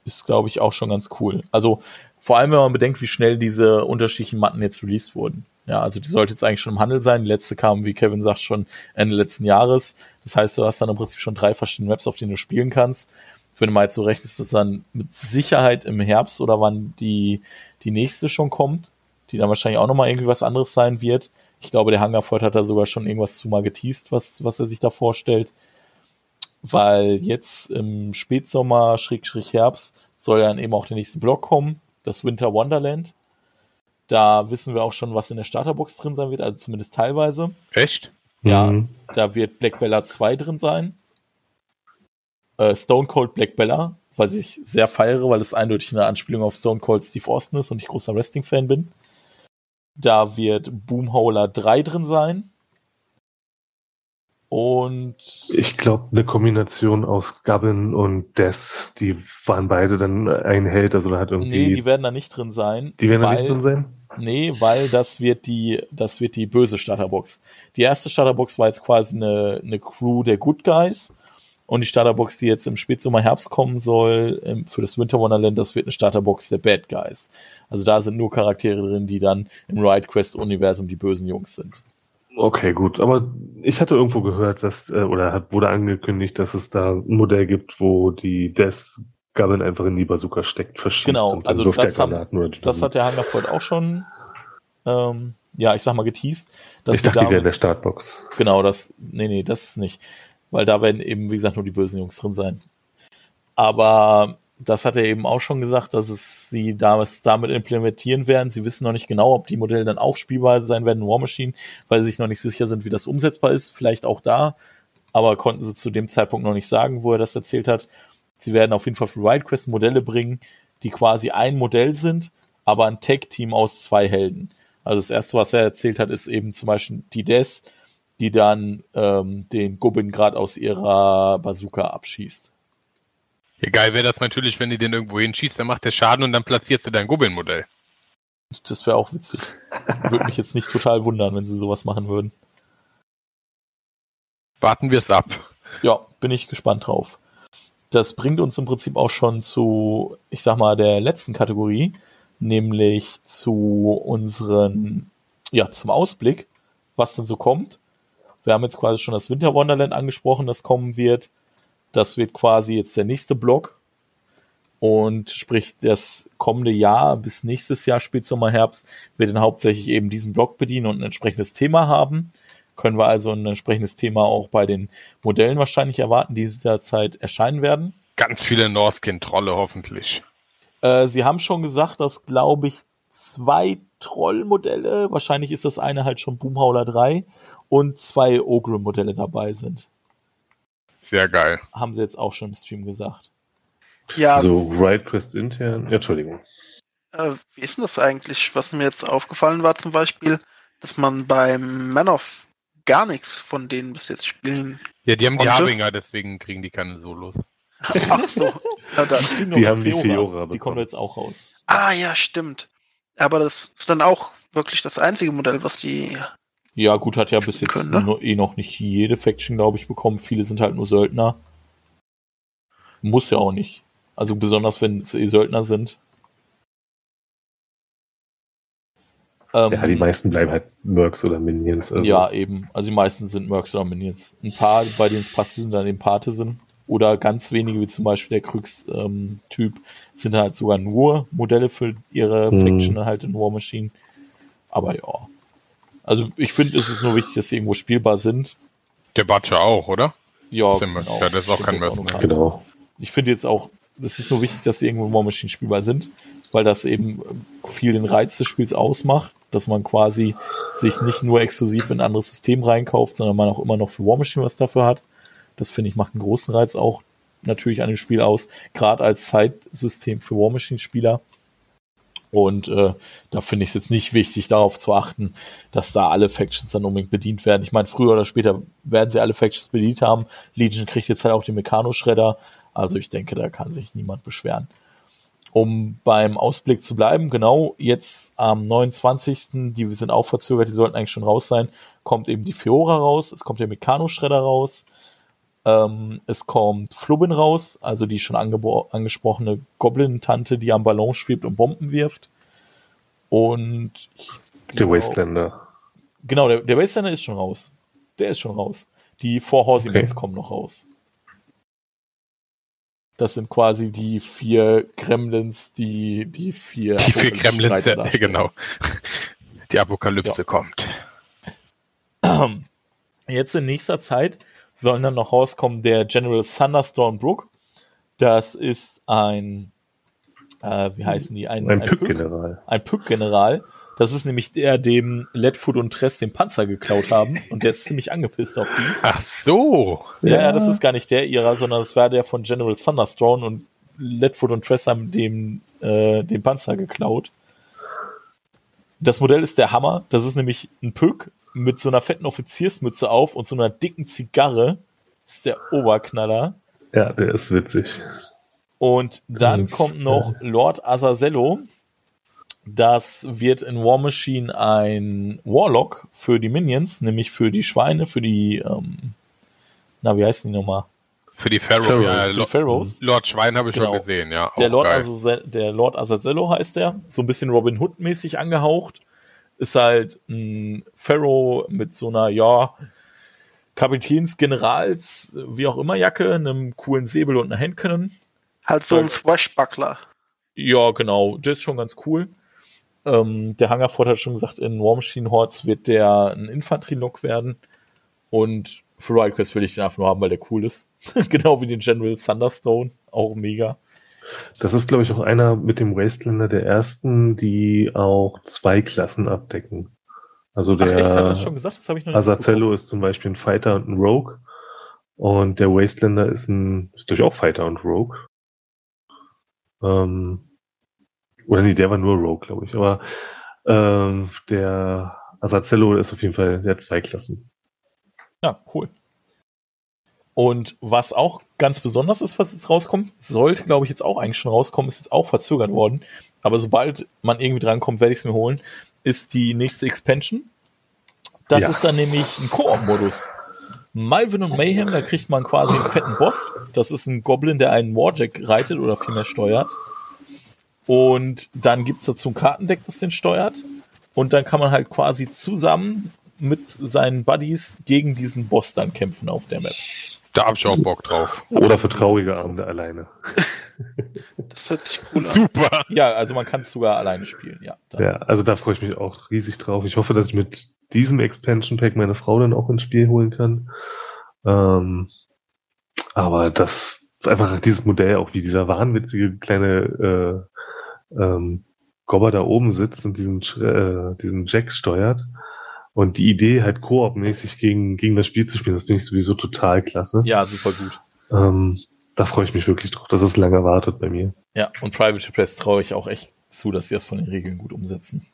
Speaker 5: Ist, glaube ich, auch schon ganz cool. Also vor allem, wenn man bedenkt, wie schnell diese unterschiedlichen Matten jetzt released wurden. Ja, also die sollte jetzt eigentlich schon im Handel sein. Die letzte kam, wie Kevin sagt, schon Ende letzten Jahres. Das heißt, du hast dann im Prinzip schon drei verschiedene Maps, auf denen du spielen kannst. Wenn du mal jetzt so recht ist, dass dann mit Sicherheit im Herbst oder wann die, die nächste schon kommt, die dann wahrscheinlich auch nochmal irgendwie was anderes sein wird. Ich glaube, der Hungerford hat da sogar schon irgendwas zu mal geteased, was, was er sich da vorstellt. Weil jetzt im Spätsommer, Schräg, Herbst, soll dann eben auch der nächste Block kommen, das Winter Wonderland. Da wissen wir auch schon, was in der Starterbox drin sein wird, also zumindest teilweise.
Speaker 7: Echt?
Speaker 5: Ja, mhm. da wird Black Bella 2 drin sein. Äh, Stone Cold Black Bella, was ich sehr feiere, weil es eindeutig eine Anspielung auf Stone Cold Steve Austin ist und ich großer Wrestling-Fan bin. Da wird Boomhowler 3 drin sein. Und
Speaker 8: Ich glaube, eine Kombination aus Gubbin und Des, die waren beide dann ein Held, also da hat irgendwie.
Speaker 5: nee, die werden da nicht drin sein.
Speaker 8: die werden da nicht drin sein?
Speaker 5: Nee, weil das wird die, das wird die böse Starterbox. Die erste Starterbox war jetzt quasi eine, eine Crew der Good Guys. Und die Starterbox, die jetzt im Spätsommer Herbst kommen soll, für das Winter Wonderland, das wird eine Starterbox der Bad Guys. Also da sind nur Charaktere drin, die dann im Ride Quest Universum die bösen Jungs sind.
Speaker 8: Okay, gut. Aber ich hatte irgendwo gehört, dass, äh, oder wurde angekündigt, dass es da ein Modell gibt, wo die Des Gubbin einfach in die Bazooka steckt, verschießt
Speaker 5: Genau,
Speaker 8: und dann
Speaker 5: also
Speaker 8: wirft
Speaker 5: das
Speaker 8: der
Speaker 5: haben-
Speaker 8: Granaten oder
Speaker 5: Das hat der Hungerford auch schon, ähm, ja, ich sag mal geteased.
Speaker 8: Ich dachte, die wären in der Startbox.
Speaker 5: Genau, das, nee, nee, das nicht. Weil da werden eben, wie gesagt, nur die bösen Jungs drin sein. Aber das hat er eben auch schon gesagt, dass es sie damals damit implementieren werden. Sie wissen noch nicht genau, ob die Modelle dann auch spielbar sein werden in War Machine, weil sie sich noch nicht sicher sind, wie das umsetzbar ist. Vielleicht auch da. Aber konnten sie zu dem Zeitpunkt noch nicht sagen, wo er das erzählt hat. Sie werden auf jeden Fall für Ride Quest Modelle bringen, die quasi ein Modell sind, aber ein Tag-Team aus zwei Helden. Also das erste, was er erzählt hat, ist eben zum Beispiel die Des, die dann ähm, den Goblin gerade aus ihrer Bazooka abschießt.
Speaker 7: Ja, geil wäre das natürlich, wenn die den irgendwo hinschießt, dann macht der Schaden und dann platzierst du dein Goblin-Modell.
Speaker 5: Das wäre auch witzig. Würde mich jetzt nicht total wundern, wenn sie sowas machen würden.
Speaker 7: Warten wir es ab.
Speaker 5: Ja, bin ich gespannt drauf. Das bringt uns im Prinzip auch schon zu, ich sag mal, der letzten Kategorie, nämlich zu unseren, ja, zum Ausblick, was denn so kommt. Wir haben jetzt quasi schon das Winter Wonderland angesprochen, das kommen wird. Das wird quasi jetzt der nächste Block. Und sprich, das kommende Jahr bis nächstes Jahr, Spätsommer, Herbst, wird dann hauptsächlich eben diesen Block bedienen und ein entsprechendes Thema haben. Können wir also ein entsprechendes Thema auch bei den Modellen wahrscheinlich erwarten, die in dieser Zeit erscheinen werden.
Speaker 7: Ganz viele Northkin-Trolle hoffentlich.
Speaker 5: Äh, Sie haben schon gesagt, dass, glaube ich, zwei Troll-Modelle, wahrscheinlich ist das eine halt schon Boomhauler 3 und zwei Ogre-Modelle dabei sind.
Speaker 7: Sehr geil.
Speaker 5: Haben sie jetzt auch schon im Stream gesagt.
Speaker 6: Ja,
Speaker 8: Also Ride Quest intern. Ja, Entschuldigung.
Speaker 6: äh, wie ist denn das eigentlich? Was mir jetzt aufgefallen war zum Beispiel, dass man beim Man of gar nichts von denen bis jetzt spielen.
Speaker 7: Ja, die haben die Harbinger, deswegen kriegen die keine Solos.
Speaker 6: Ach so. Ja,
Speaker 8: Die
Speaker 5: noch
Speaker 8: haben die Fiora
Speaker 5: Die kommen jetzt auch raus.
Speaker 6: Ah ja, stimmt. Aber das ist dann auch wirklich das einzige Modell, was die.
Speaker 5: Ja, gut, hat ja bis jetzt
Speaker 6: Können, ne?
Speaker 5: nur, eh noch nicht jede Faction, glaube ich, bekommen. Viele sind halt nur Söldner. Muss ja auch nicht. Also besonders, wenn es eh Söldner sind. Ähm,
Speaker 8: Ja, die meisten bleiben halt Mercs oder Minions. Also
Speaker 5: ja, eben. Also die meisten sind Mercs oder Minions. Ein paar, bei denen es passt, sind dann eben Pate sind. Oder ganz wenige, wie zum Beispiel der Krux-Typ, sind halt sogar nur Modelle für ihre
Speaker 8: Hm.
Speaker 5: Faction halt in War Machine. Aber ja. Also ich finde, es ist nur wichtig, dass sie irgendwo spielbar sind.
Speaker 7: Der Butcher auch, oder?
Speaker 5: Ja,
Speaker 7: der Merc- ja, das ist auch
Speaker 5: Stimmt,
Speaker 7: kein
Speaker 5: das
Speaker 7: Merc, ne?
Speaker 8: Genau.
Speaker 5: Ich finde jetzt auch, es ist nur wichtig, dass sie irgendwo in War Machine spielbar sind, weil das eben viel den Reiz des Spiels ausmacht, dass man quasi sich nicht nur exklusiv in ein anderes System reinkauft, sondern man auch immer noch für War Machine was dafür hat. Das finde ich macht einen großen Reiz auch natürlich an dem Spiel aus, gerade als Zeitsystem für War Machine Spieler. Und äh, da finde ich es jetzt nicht wichtig, darauf zu achten, dass da alle Factions dann unbedingt bedient werden. Ich meine, früher oder später werden sie alle Factions bedient haben. Legion kriegt jetzt halt auch den Meccano-Schredder. Also ich denke, da kann sich niemand beschweren. Um beim Ausblick zu bleiben, genau, jetzt am 29. Die sind auch verzögert, die sollten eigentlich schon raus sein, kommt eben die Fiora raus, es kommt der Meccano-Schredder raus, ähm, es kommt Flubbin raus, also die schon angesprochene Goblin-Tante, die am Ballon schwebt und Bomben wirft. Und
Speaker 8: Der Wastelander.
Speaker 5: Genau, der, der Wastelander ist schon raus. Der ist schon raus. Die Four Horsemen
Speaker 8: Okay.
Speaker 5: kommen noch raus. Das sind quasi die vier Gremlins, die die vier
Speaker 7: Die vier Gremlins, ja, genau. Die Apokalypse
Speaker 5: Ja.
Speaker 7: kommt.
Speaker 5: Jetzt in nächster Zeit sollen dann noch rauskommen der General Thunderstorm Brook. Das ist ein, äh, wie heißen die?
Speaker 8: Ein
Speaker 5: Pyk-
Speaker 8: Pyk-General.
Speaker 5: Ein Pyk-General. Das ist nämlich der, dem Leadfoot und Tress den Panzer geklaut haben und der ist ziemlich angepisst auf die.
Speaker 7: Ach so.
Speaker 5: Ja, ja, das ist gar nicht der ihrer, sondern das war der von General Thunderstorm und Leadfoot und Tress haben dem, äh, den Panzer geklaut. Das Modell ist der Hammer. Das ist nämlich ein Pück mit so einer fetten Offiziersmütze auf und so einer dicken Zigarre. Das ist der Oberknaller.
Speaker 8: Ja, der ist witzig.
Speaker 5: Und dann
Speaker 8: Ganz,
Speaker 5: kommt noch Lord Azazello. Das wird in War Machine ein Warlock für die Minions, nämlich für die Schweine, für die, ähm, na, wie heißen die nochmal?
Speaker 7: Für die Pharaoh,
Speaker 8: Pharaohs.
Speaker 7: ja,
Speaker 5: Für die
Speaker 7: Lo-
Speaker 5: Pharaohs.
Speaker 7: Lord Schwein habe ich
Speaker 5: Genau.
Speaker 7: schon gesehen, ja.
Speaker 5: Der
Speaker 7: auch
Speaker 5: Lord,
Speaker 7: geil.
Speaker 5: Azazel, der Lord Azazello heißt der. So ein bisschen Robin Hood-mäßig angehaucht. Ist halt ein Pharaoh mit so einer, ja, Kapitäns, Generals, wie auch immer Jacke, einem coolen Säbel und einer Handcannon.
Speaker 6: Halt so ein Swashbuckler.
Speaker 5: Ja, genau. Der ist schon ganz cool. Ähm, der Hungerford hat schon gesagt, in War Machine Hordes wird der ein Infanterielok werden. Und für Riot Quest will ich den einfach nur haben, weil der cool ist. genau wie den General Thunderstone. Auch mega.
Speaker 8: Das ist, glaube ich, auch einer mit dem Wastelander der ersten, die auch zwei Klassen abdecken. Also
Speaker 5: Ach echt, hat
Speaker 8: der
Speaker 5: das schon gesagt? Das habe ich noch nicht
Speaker 8: Azazello ist zum Beispiel ein Fighter und ein Rogue. Und der Wastelander ist ein, ist durch auch Fighter und Rogue. Ähm, oder nee, der war nur Rogue, glaube ich. Aber ähm, der Azazello ist auf jeden Fall, der hat zwei Klassen.
Speaker 5: Ja, cool. Und was auch ganz besonders ist, was jetzt rauskommt, sollte, glaube ich, jetzt auch eigentlich schon rauskommen, ist jetzt auch verzögert worden. Aber sobald man irgendwie drankommt, werde ich es mir holen, ist die nächste Expansion. Das
Speaker 8: Ja.
Speaker 5: ist dann nämlich ein Koop-Modus. Malvin und Mayhem, da kriegt man quasi einen fetten Boss. Das ist ein Goblin, der einen Warjack reitet oder vielmehr steuert. Und dann gibt's dazu ein Kartendeck, das den steuert. Und dann kann man halt quasi zusammen mit seinen Buddies gegen diesen Boss dann kämpfen auf der Map.
Speaker 7: Da habe ich auch Bock drauf.
Speaker 8: Oder für traurige Abende alleine.
Speaker 6: Das hört sich cool an.
Speaker 7: Super.
Speaker 5: Ja, also man kann es sogar alleine spielen, ja. Dann.
Speaker 8: Ja, also da freue ich mich auch riesig drauf. Ich hoffe, dass ich mit diesem Expansion Pack meine Frau dann auch ins Spiel holen kann. Ähm, aber das einfach dieses Modell, auch wie dieser wahnwitzige kleine äh, ähm, Gobber da oben sitzt und diesen, äh, diesen Jack steuert. Und die Idee halt koop-mäßig gegen, gegen das Spiel zu spielen, das finde ich sowieso total klasse.
Speaker 5: Ja, super gut.
Speaker 8: Ähm, da freue ich mich wirklich drauf. Das ist lange erwartet bei mir.
Speaker 5: Ja, und Private Press traue ich auch echt zu, dass sie das von den Regeln gut umsetzen.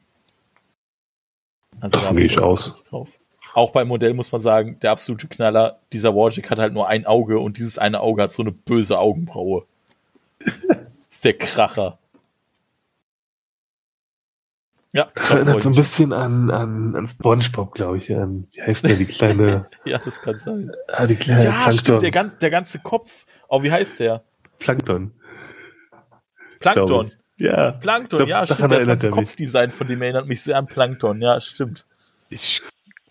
Speaker 5: Also
Speaker 8: Davon gehe ich aus.
Speaker 5: drauf. Auch beim Modell muss man sagen, der absolute Knaller, dieser Warjack hat halt nur ein Auge und dieses eine Auge hat so eine böse Augenbraue. ist der Kracher. Ja,
Speaker 8: Das erinnert so ein bisschen an, an, an Spongebob, glaube ich. An, wie heißt der, die kleine,
Speaker 5: Ja, das kann sein.
Speaker 8: ah, die kleine
Speaker 5: Ja,
Speaker 8: Plankton.
Speaker 5: stimmt, der, ganz, der ganze Kopf. Oh, wie heißt der?
Speaker 8: Plankton.
Speaker 5: Plankton.
Speaker 8: Ja.
Speaker 5: Plankton,
Speaker 8: glaub,
Speaker 5: ja, stimmt. Das ganze. Kopfdesign von dem erinnert mich sehr an Plankton. Ja, stimmt.
Speaker 7: Ich,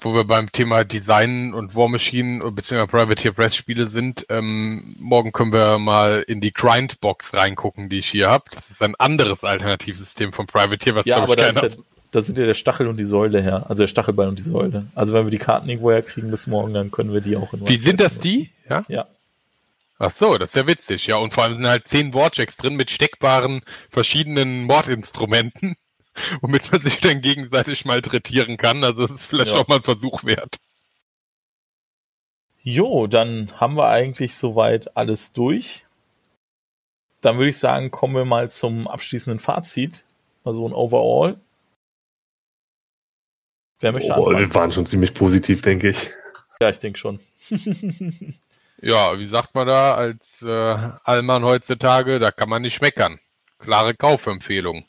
Speaker 7: wo wir beim Thema Design und War Machine bzw. Privateer Press Spiele sind, ähm, morgen können wir mal in die Grindbox reingucken, die ich hier habe. Das ist ein anderes Alternativsystem von Privateer, was
Speaker 5: Ja, aber da,
Speaker 7: ich keiner.
Speaker 5: ja, da sind ja der Stachel und die Säule her. Also der Stachelbein und die Säule. Also wenn wir die Karten irgendwo herkriegen bis morgen, dann können wir die auch in
Speaker 7: Wie
Speaker 5: White
Speaker 7: sind das die? Ja.
Speaker 5: Ja.
Speaker 7: Ach so, das ist ja witzig. Ja, und vor allem sind halt zehn Warjacks drin mit steckbaren verschiedenen Mordinstrumenten, womit man sich dann gegenseitig malträtieren kann. Also das ist vielleicht
Speaker 5: Ja.
Speaker 7: auch mal ein Versuch wert.
Speaker 5: Jo, dann haben wir eigentlich soweit alles durch. Dann würde ich sagen, kommen wir mal zum abschließenden Fazit. Also ein Overall. Wer möchte
Speaker 8: Oh,
Speaker 5: anfangen?
Speaker 8: wir waren schon ziemlich positiv, denke ich.
Speaker 5: Ja, ich denke schon.
Speaker 7: Ja, wie sagt man da als äh, Allmann heutzutage? Da kann man nicht meckern. Klare Kaufempfehlung.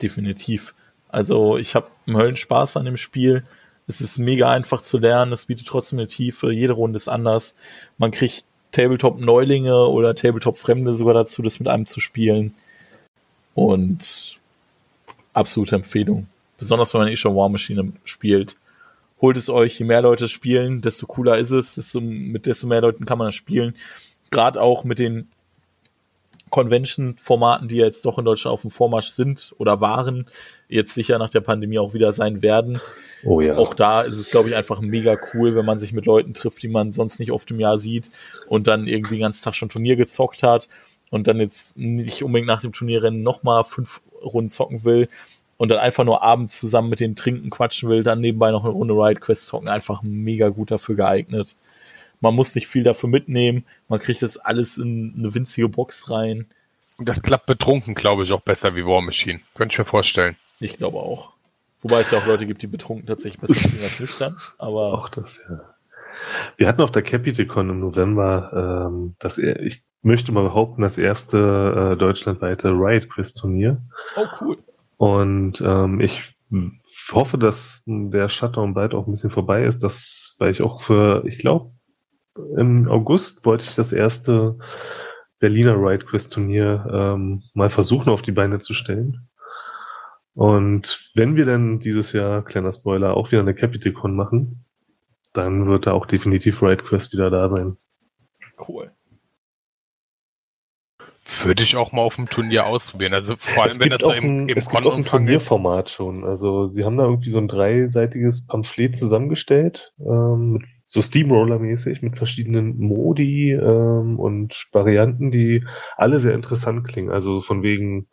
Speaker 5: Definitiv. Also ich habe einen Höllenspaß an dem Spiel. Es ist mega einfach zu lernen, es bietet trotzdem eine Tiefe, jede Runde ist anders. Man kriegt Tabletop-Neulinge oder Tabletop-Fremde sogar dazu, das mit einem zu spielen. Und absolute Empfehlung. Besonders wenn man eh schon War Machine spielt. Holt es euch, je mehr Leute spielen, desto cooler ist es, desto, mit desto mehr Leuten kann man es spielen. Gerade auch mit den Convention-Formaten, die jetzt doch in Deutschland auf dem Vormarsch sind oder waren, jetzt sicher nach der Pandemie auch wieder sein werden.
Speaker 8: Oh ja.
Speaker 5: Auch da ist es, glaube ich, einfach mega cool, wenn man sich mit Leuten trifft, die man sonst nicht oft im Jahr sieht und dann irgendwie den ganzen Tag schon Turnier gezockt hat und dann jetzt nicht unbedingt nach dem Turnierrennen nochmal fünf Runden zocken will und dann einfach nur abends zusammen mit denen trinken, quatschen will, dann nebenbei noch eine Runde Riot Quest zocken, einfach mega gut dafür geeignet. Man muss nicht viel dafür mitnehmen, man kriegt das alles in eine winzige Box rein.
Speaker 7: Und das klappt betrunken, glaube ich, auch besser wie War Machine. Könnte ich mir vorstellen.
Speaker 5: Ich glaube auch. Wobei es ja auch Leute gibt, die betrunken tatsächlich besser spielen als nüchtern. Aber
Speaker 8: Auch das, ja. Wir hatten auf der CapitalCon im November ähm, das, er- ich möchte mal behaupten, das erste äh, deutschlandweite Riot Quiz Turnier.
Speaker 5: oh cool.
Speaker 8: Und ähm, ich hoffe, dass der Shutdown bald auch ein bisschen vorbei ist, dass, weil ich auch für, ich glaube, im August wollte ich das erste Berliner Riot Quiz Turnier ähm, mal versuchen auf die Beine zu stellen. Und wenn wir dann dieses Jahr, kleiner Spoiler, auch wieder eine CapitalCon machen, dann wird da auch definitiv Riot Quest wieder da sein.
Speaker 5: Cool.
Speaker 7: Würde ich auch mal auf dem Turnier ausprobieren. Also vor allem,
Speaker 8: es
Speaker 7: wenn das so im, im
Speaker 8: es gibt auch ein. Turnierformat schon. Also sie haben da irgendwie so ein dreiseitiges Pamphlet zusammengestellt, ähm, mit so Steamroller-mäßig, mit verschiedenen Modi ähm, und Varianten, die alle sehr interessant klingen. Also von wegen,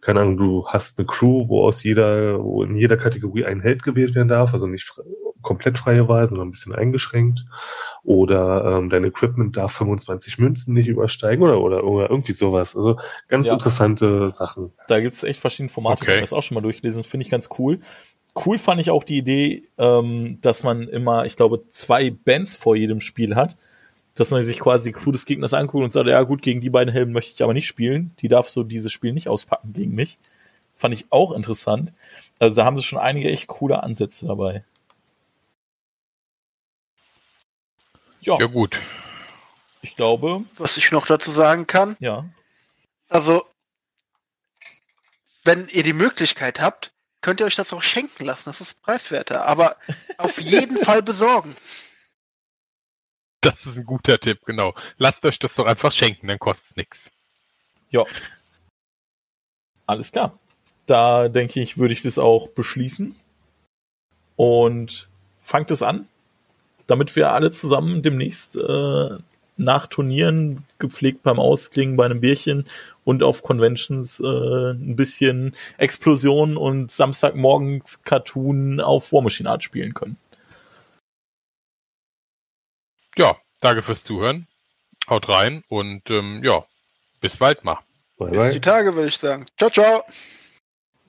Speaker 8: keine Ahnung, du hast eine Crew, wo aus jeder, wo in jeder Kategorie ein Held gewählt werden darf, also nicht fre komplett freie Wahl, sondern ein bisschen eingeschränkt. Oder ähm, dein Equipment darf 25 Münzen nicht übersteigen oder, oder, oder irgendwie sowas. Also ganz
Speaker 5: Ja.
Speaker 8: interessante Sachen.
Speaker 5: Da gibt es echt verschiedene Formate. Ich
Speaker 7: Okay.
Speaker 5: habe das auch schon mal durchgelesen. Finde ich ganz cool. Cool fand ich auch die Idee, ähm, dass man immer, ich glaube, zwei Bands vor jedem Spiel hat. Dass man sich quasi die Crew des Gegners anguckt und sagt, ja gut, gegen die beiden Helden möchte ich aber nicht spielen. Die darf so dieses Spiel nicht auspacken gegen mich. Fand ich auch interessant. Also da haben sie schon einige echt coole Ansätze dabei. Ja,
Speaker 7: Ja gut.
Speaker 5: ich glaube,
Speaker 6: Was ich noch dazu sagen kann,
Speaker 5: ja.
Speaker 6: also wenn ihr die Möglichkeit habt, könnt ihr euch das auch schenken lassen. Das ist preiswerter, aber auf jeden Fall besorgen.
Speaker 7: Das ist ein guter Tipp, genau. Lasst euch das doch einfach schenken, dann kostet es nichts.
Speaker 5: Ja. Alles klar. Da denke ich, würde ich das auch beschließen. Und fangt es an, damit wir alle zusammen demnächst äh, nach Turnieren gepflegt beim Ausklingen bei einem Bierchen und auf Conventions äh, ein bisschen Explosion und Samstagmorgens Cartoon auf War Machine Art spielen können.
Speaker 7: Ja, danke fürs Zuhören. Haut rein und ähm, ja, bis bald mal.
Speaker 8: Bye,
Speaker 6: Bis die Tage, würde ich sagen. Ciao, ciao.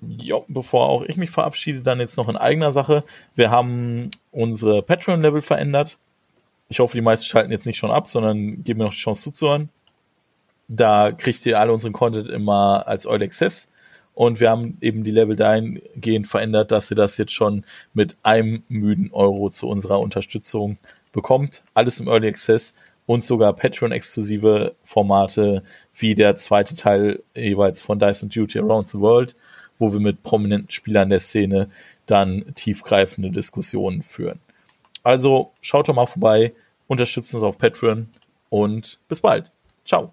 Speaker 5: Ja, bevor auch ich mich verabschiede, dann jetzt noch in eigener Sache. Wir haben unsere Patreon-Level verändert. Ich hoffe, die meisten schalten jetzt nicht schon ab, sondern geben mir noch die Chance zuzuhören. Da kriegt ihr alle unseren Content immer als Early Access. Und wir haben eben die Level dahingehend verändert, dass ihr das jetzt schon mit einem müden Euro zu unserer Unterstützung bekommt. Alles im Early Access und sogar Patreon-exklusive Formate wie der zweite Teil jeweils von Dice and Duty Around the World, wo wir mit prominenten Spielern der Szene dann tiefgreifende Diskussionen führen. Also schaut doch mal vorbei, unterstützt uns auf Patreon und bis bald. Ciao.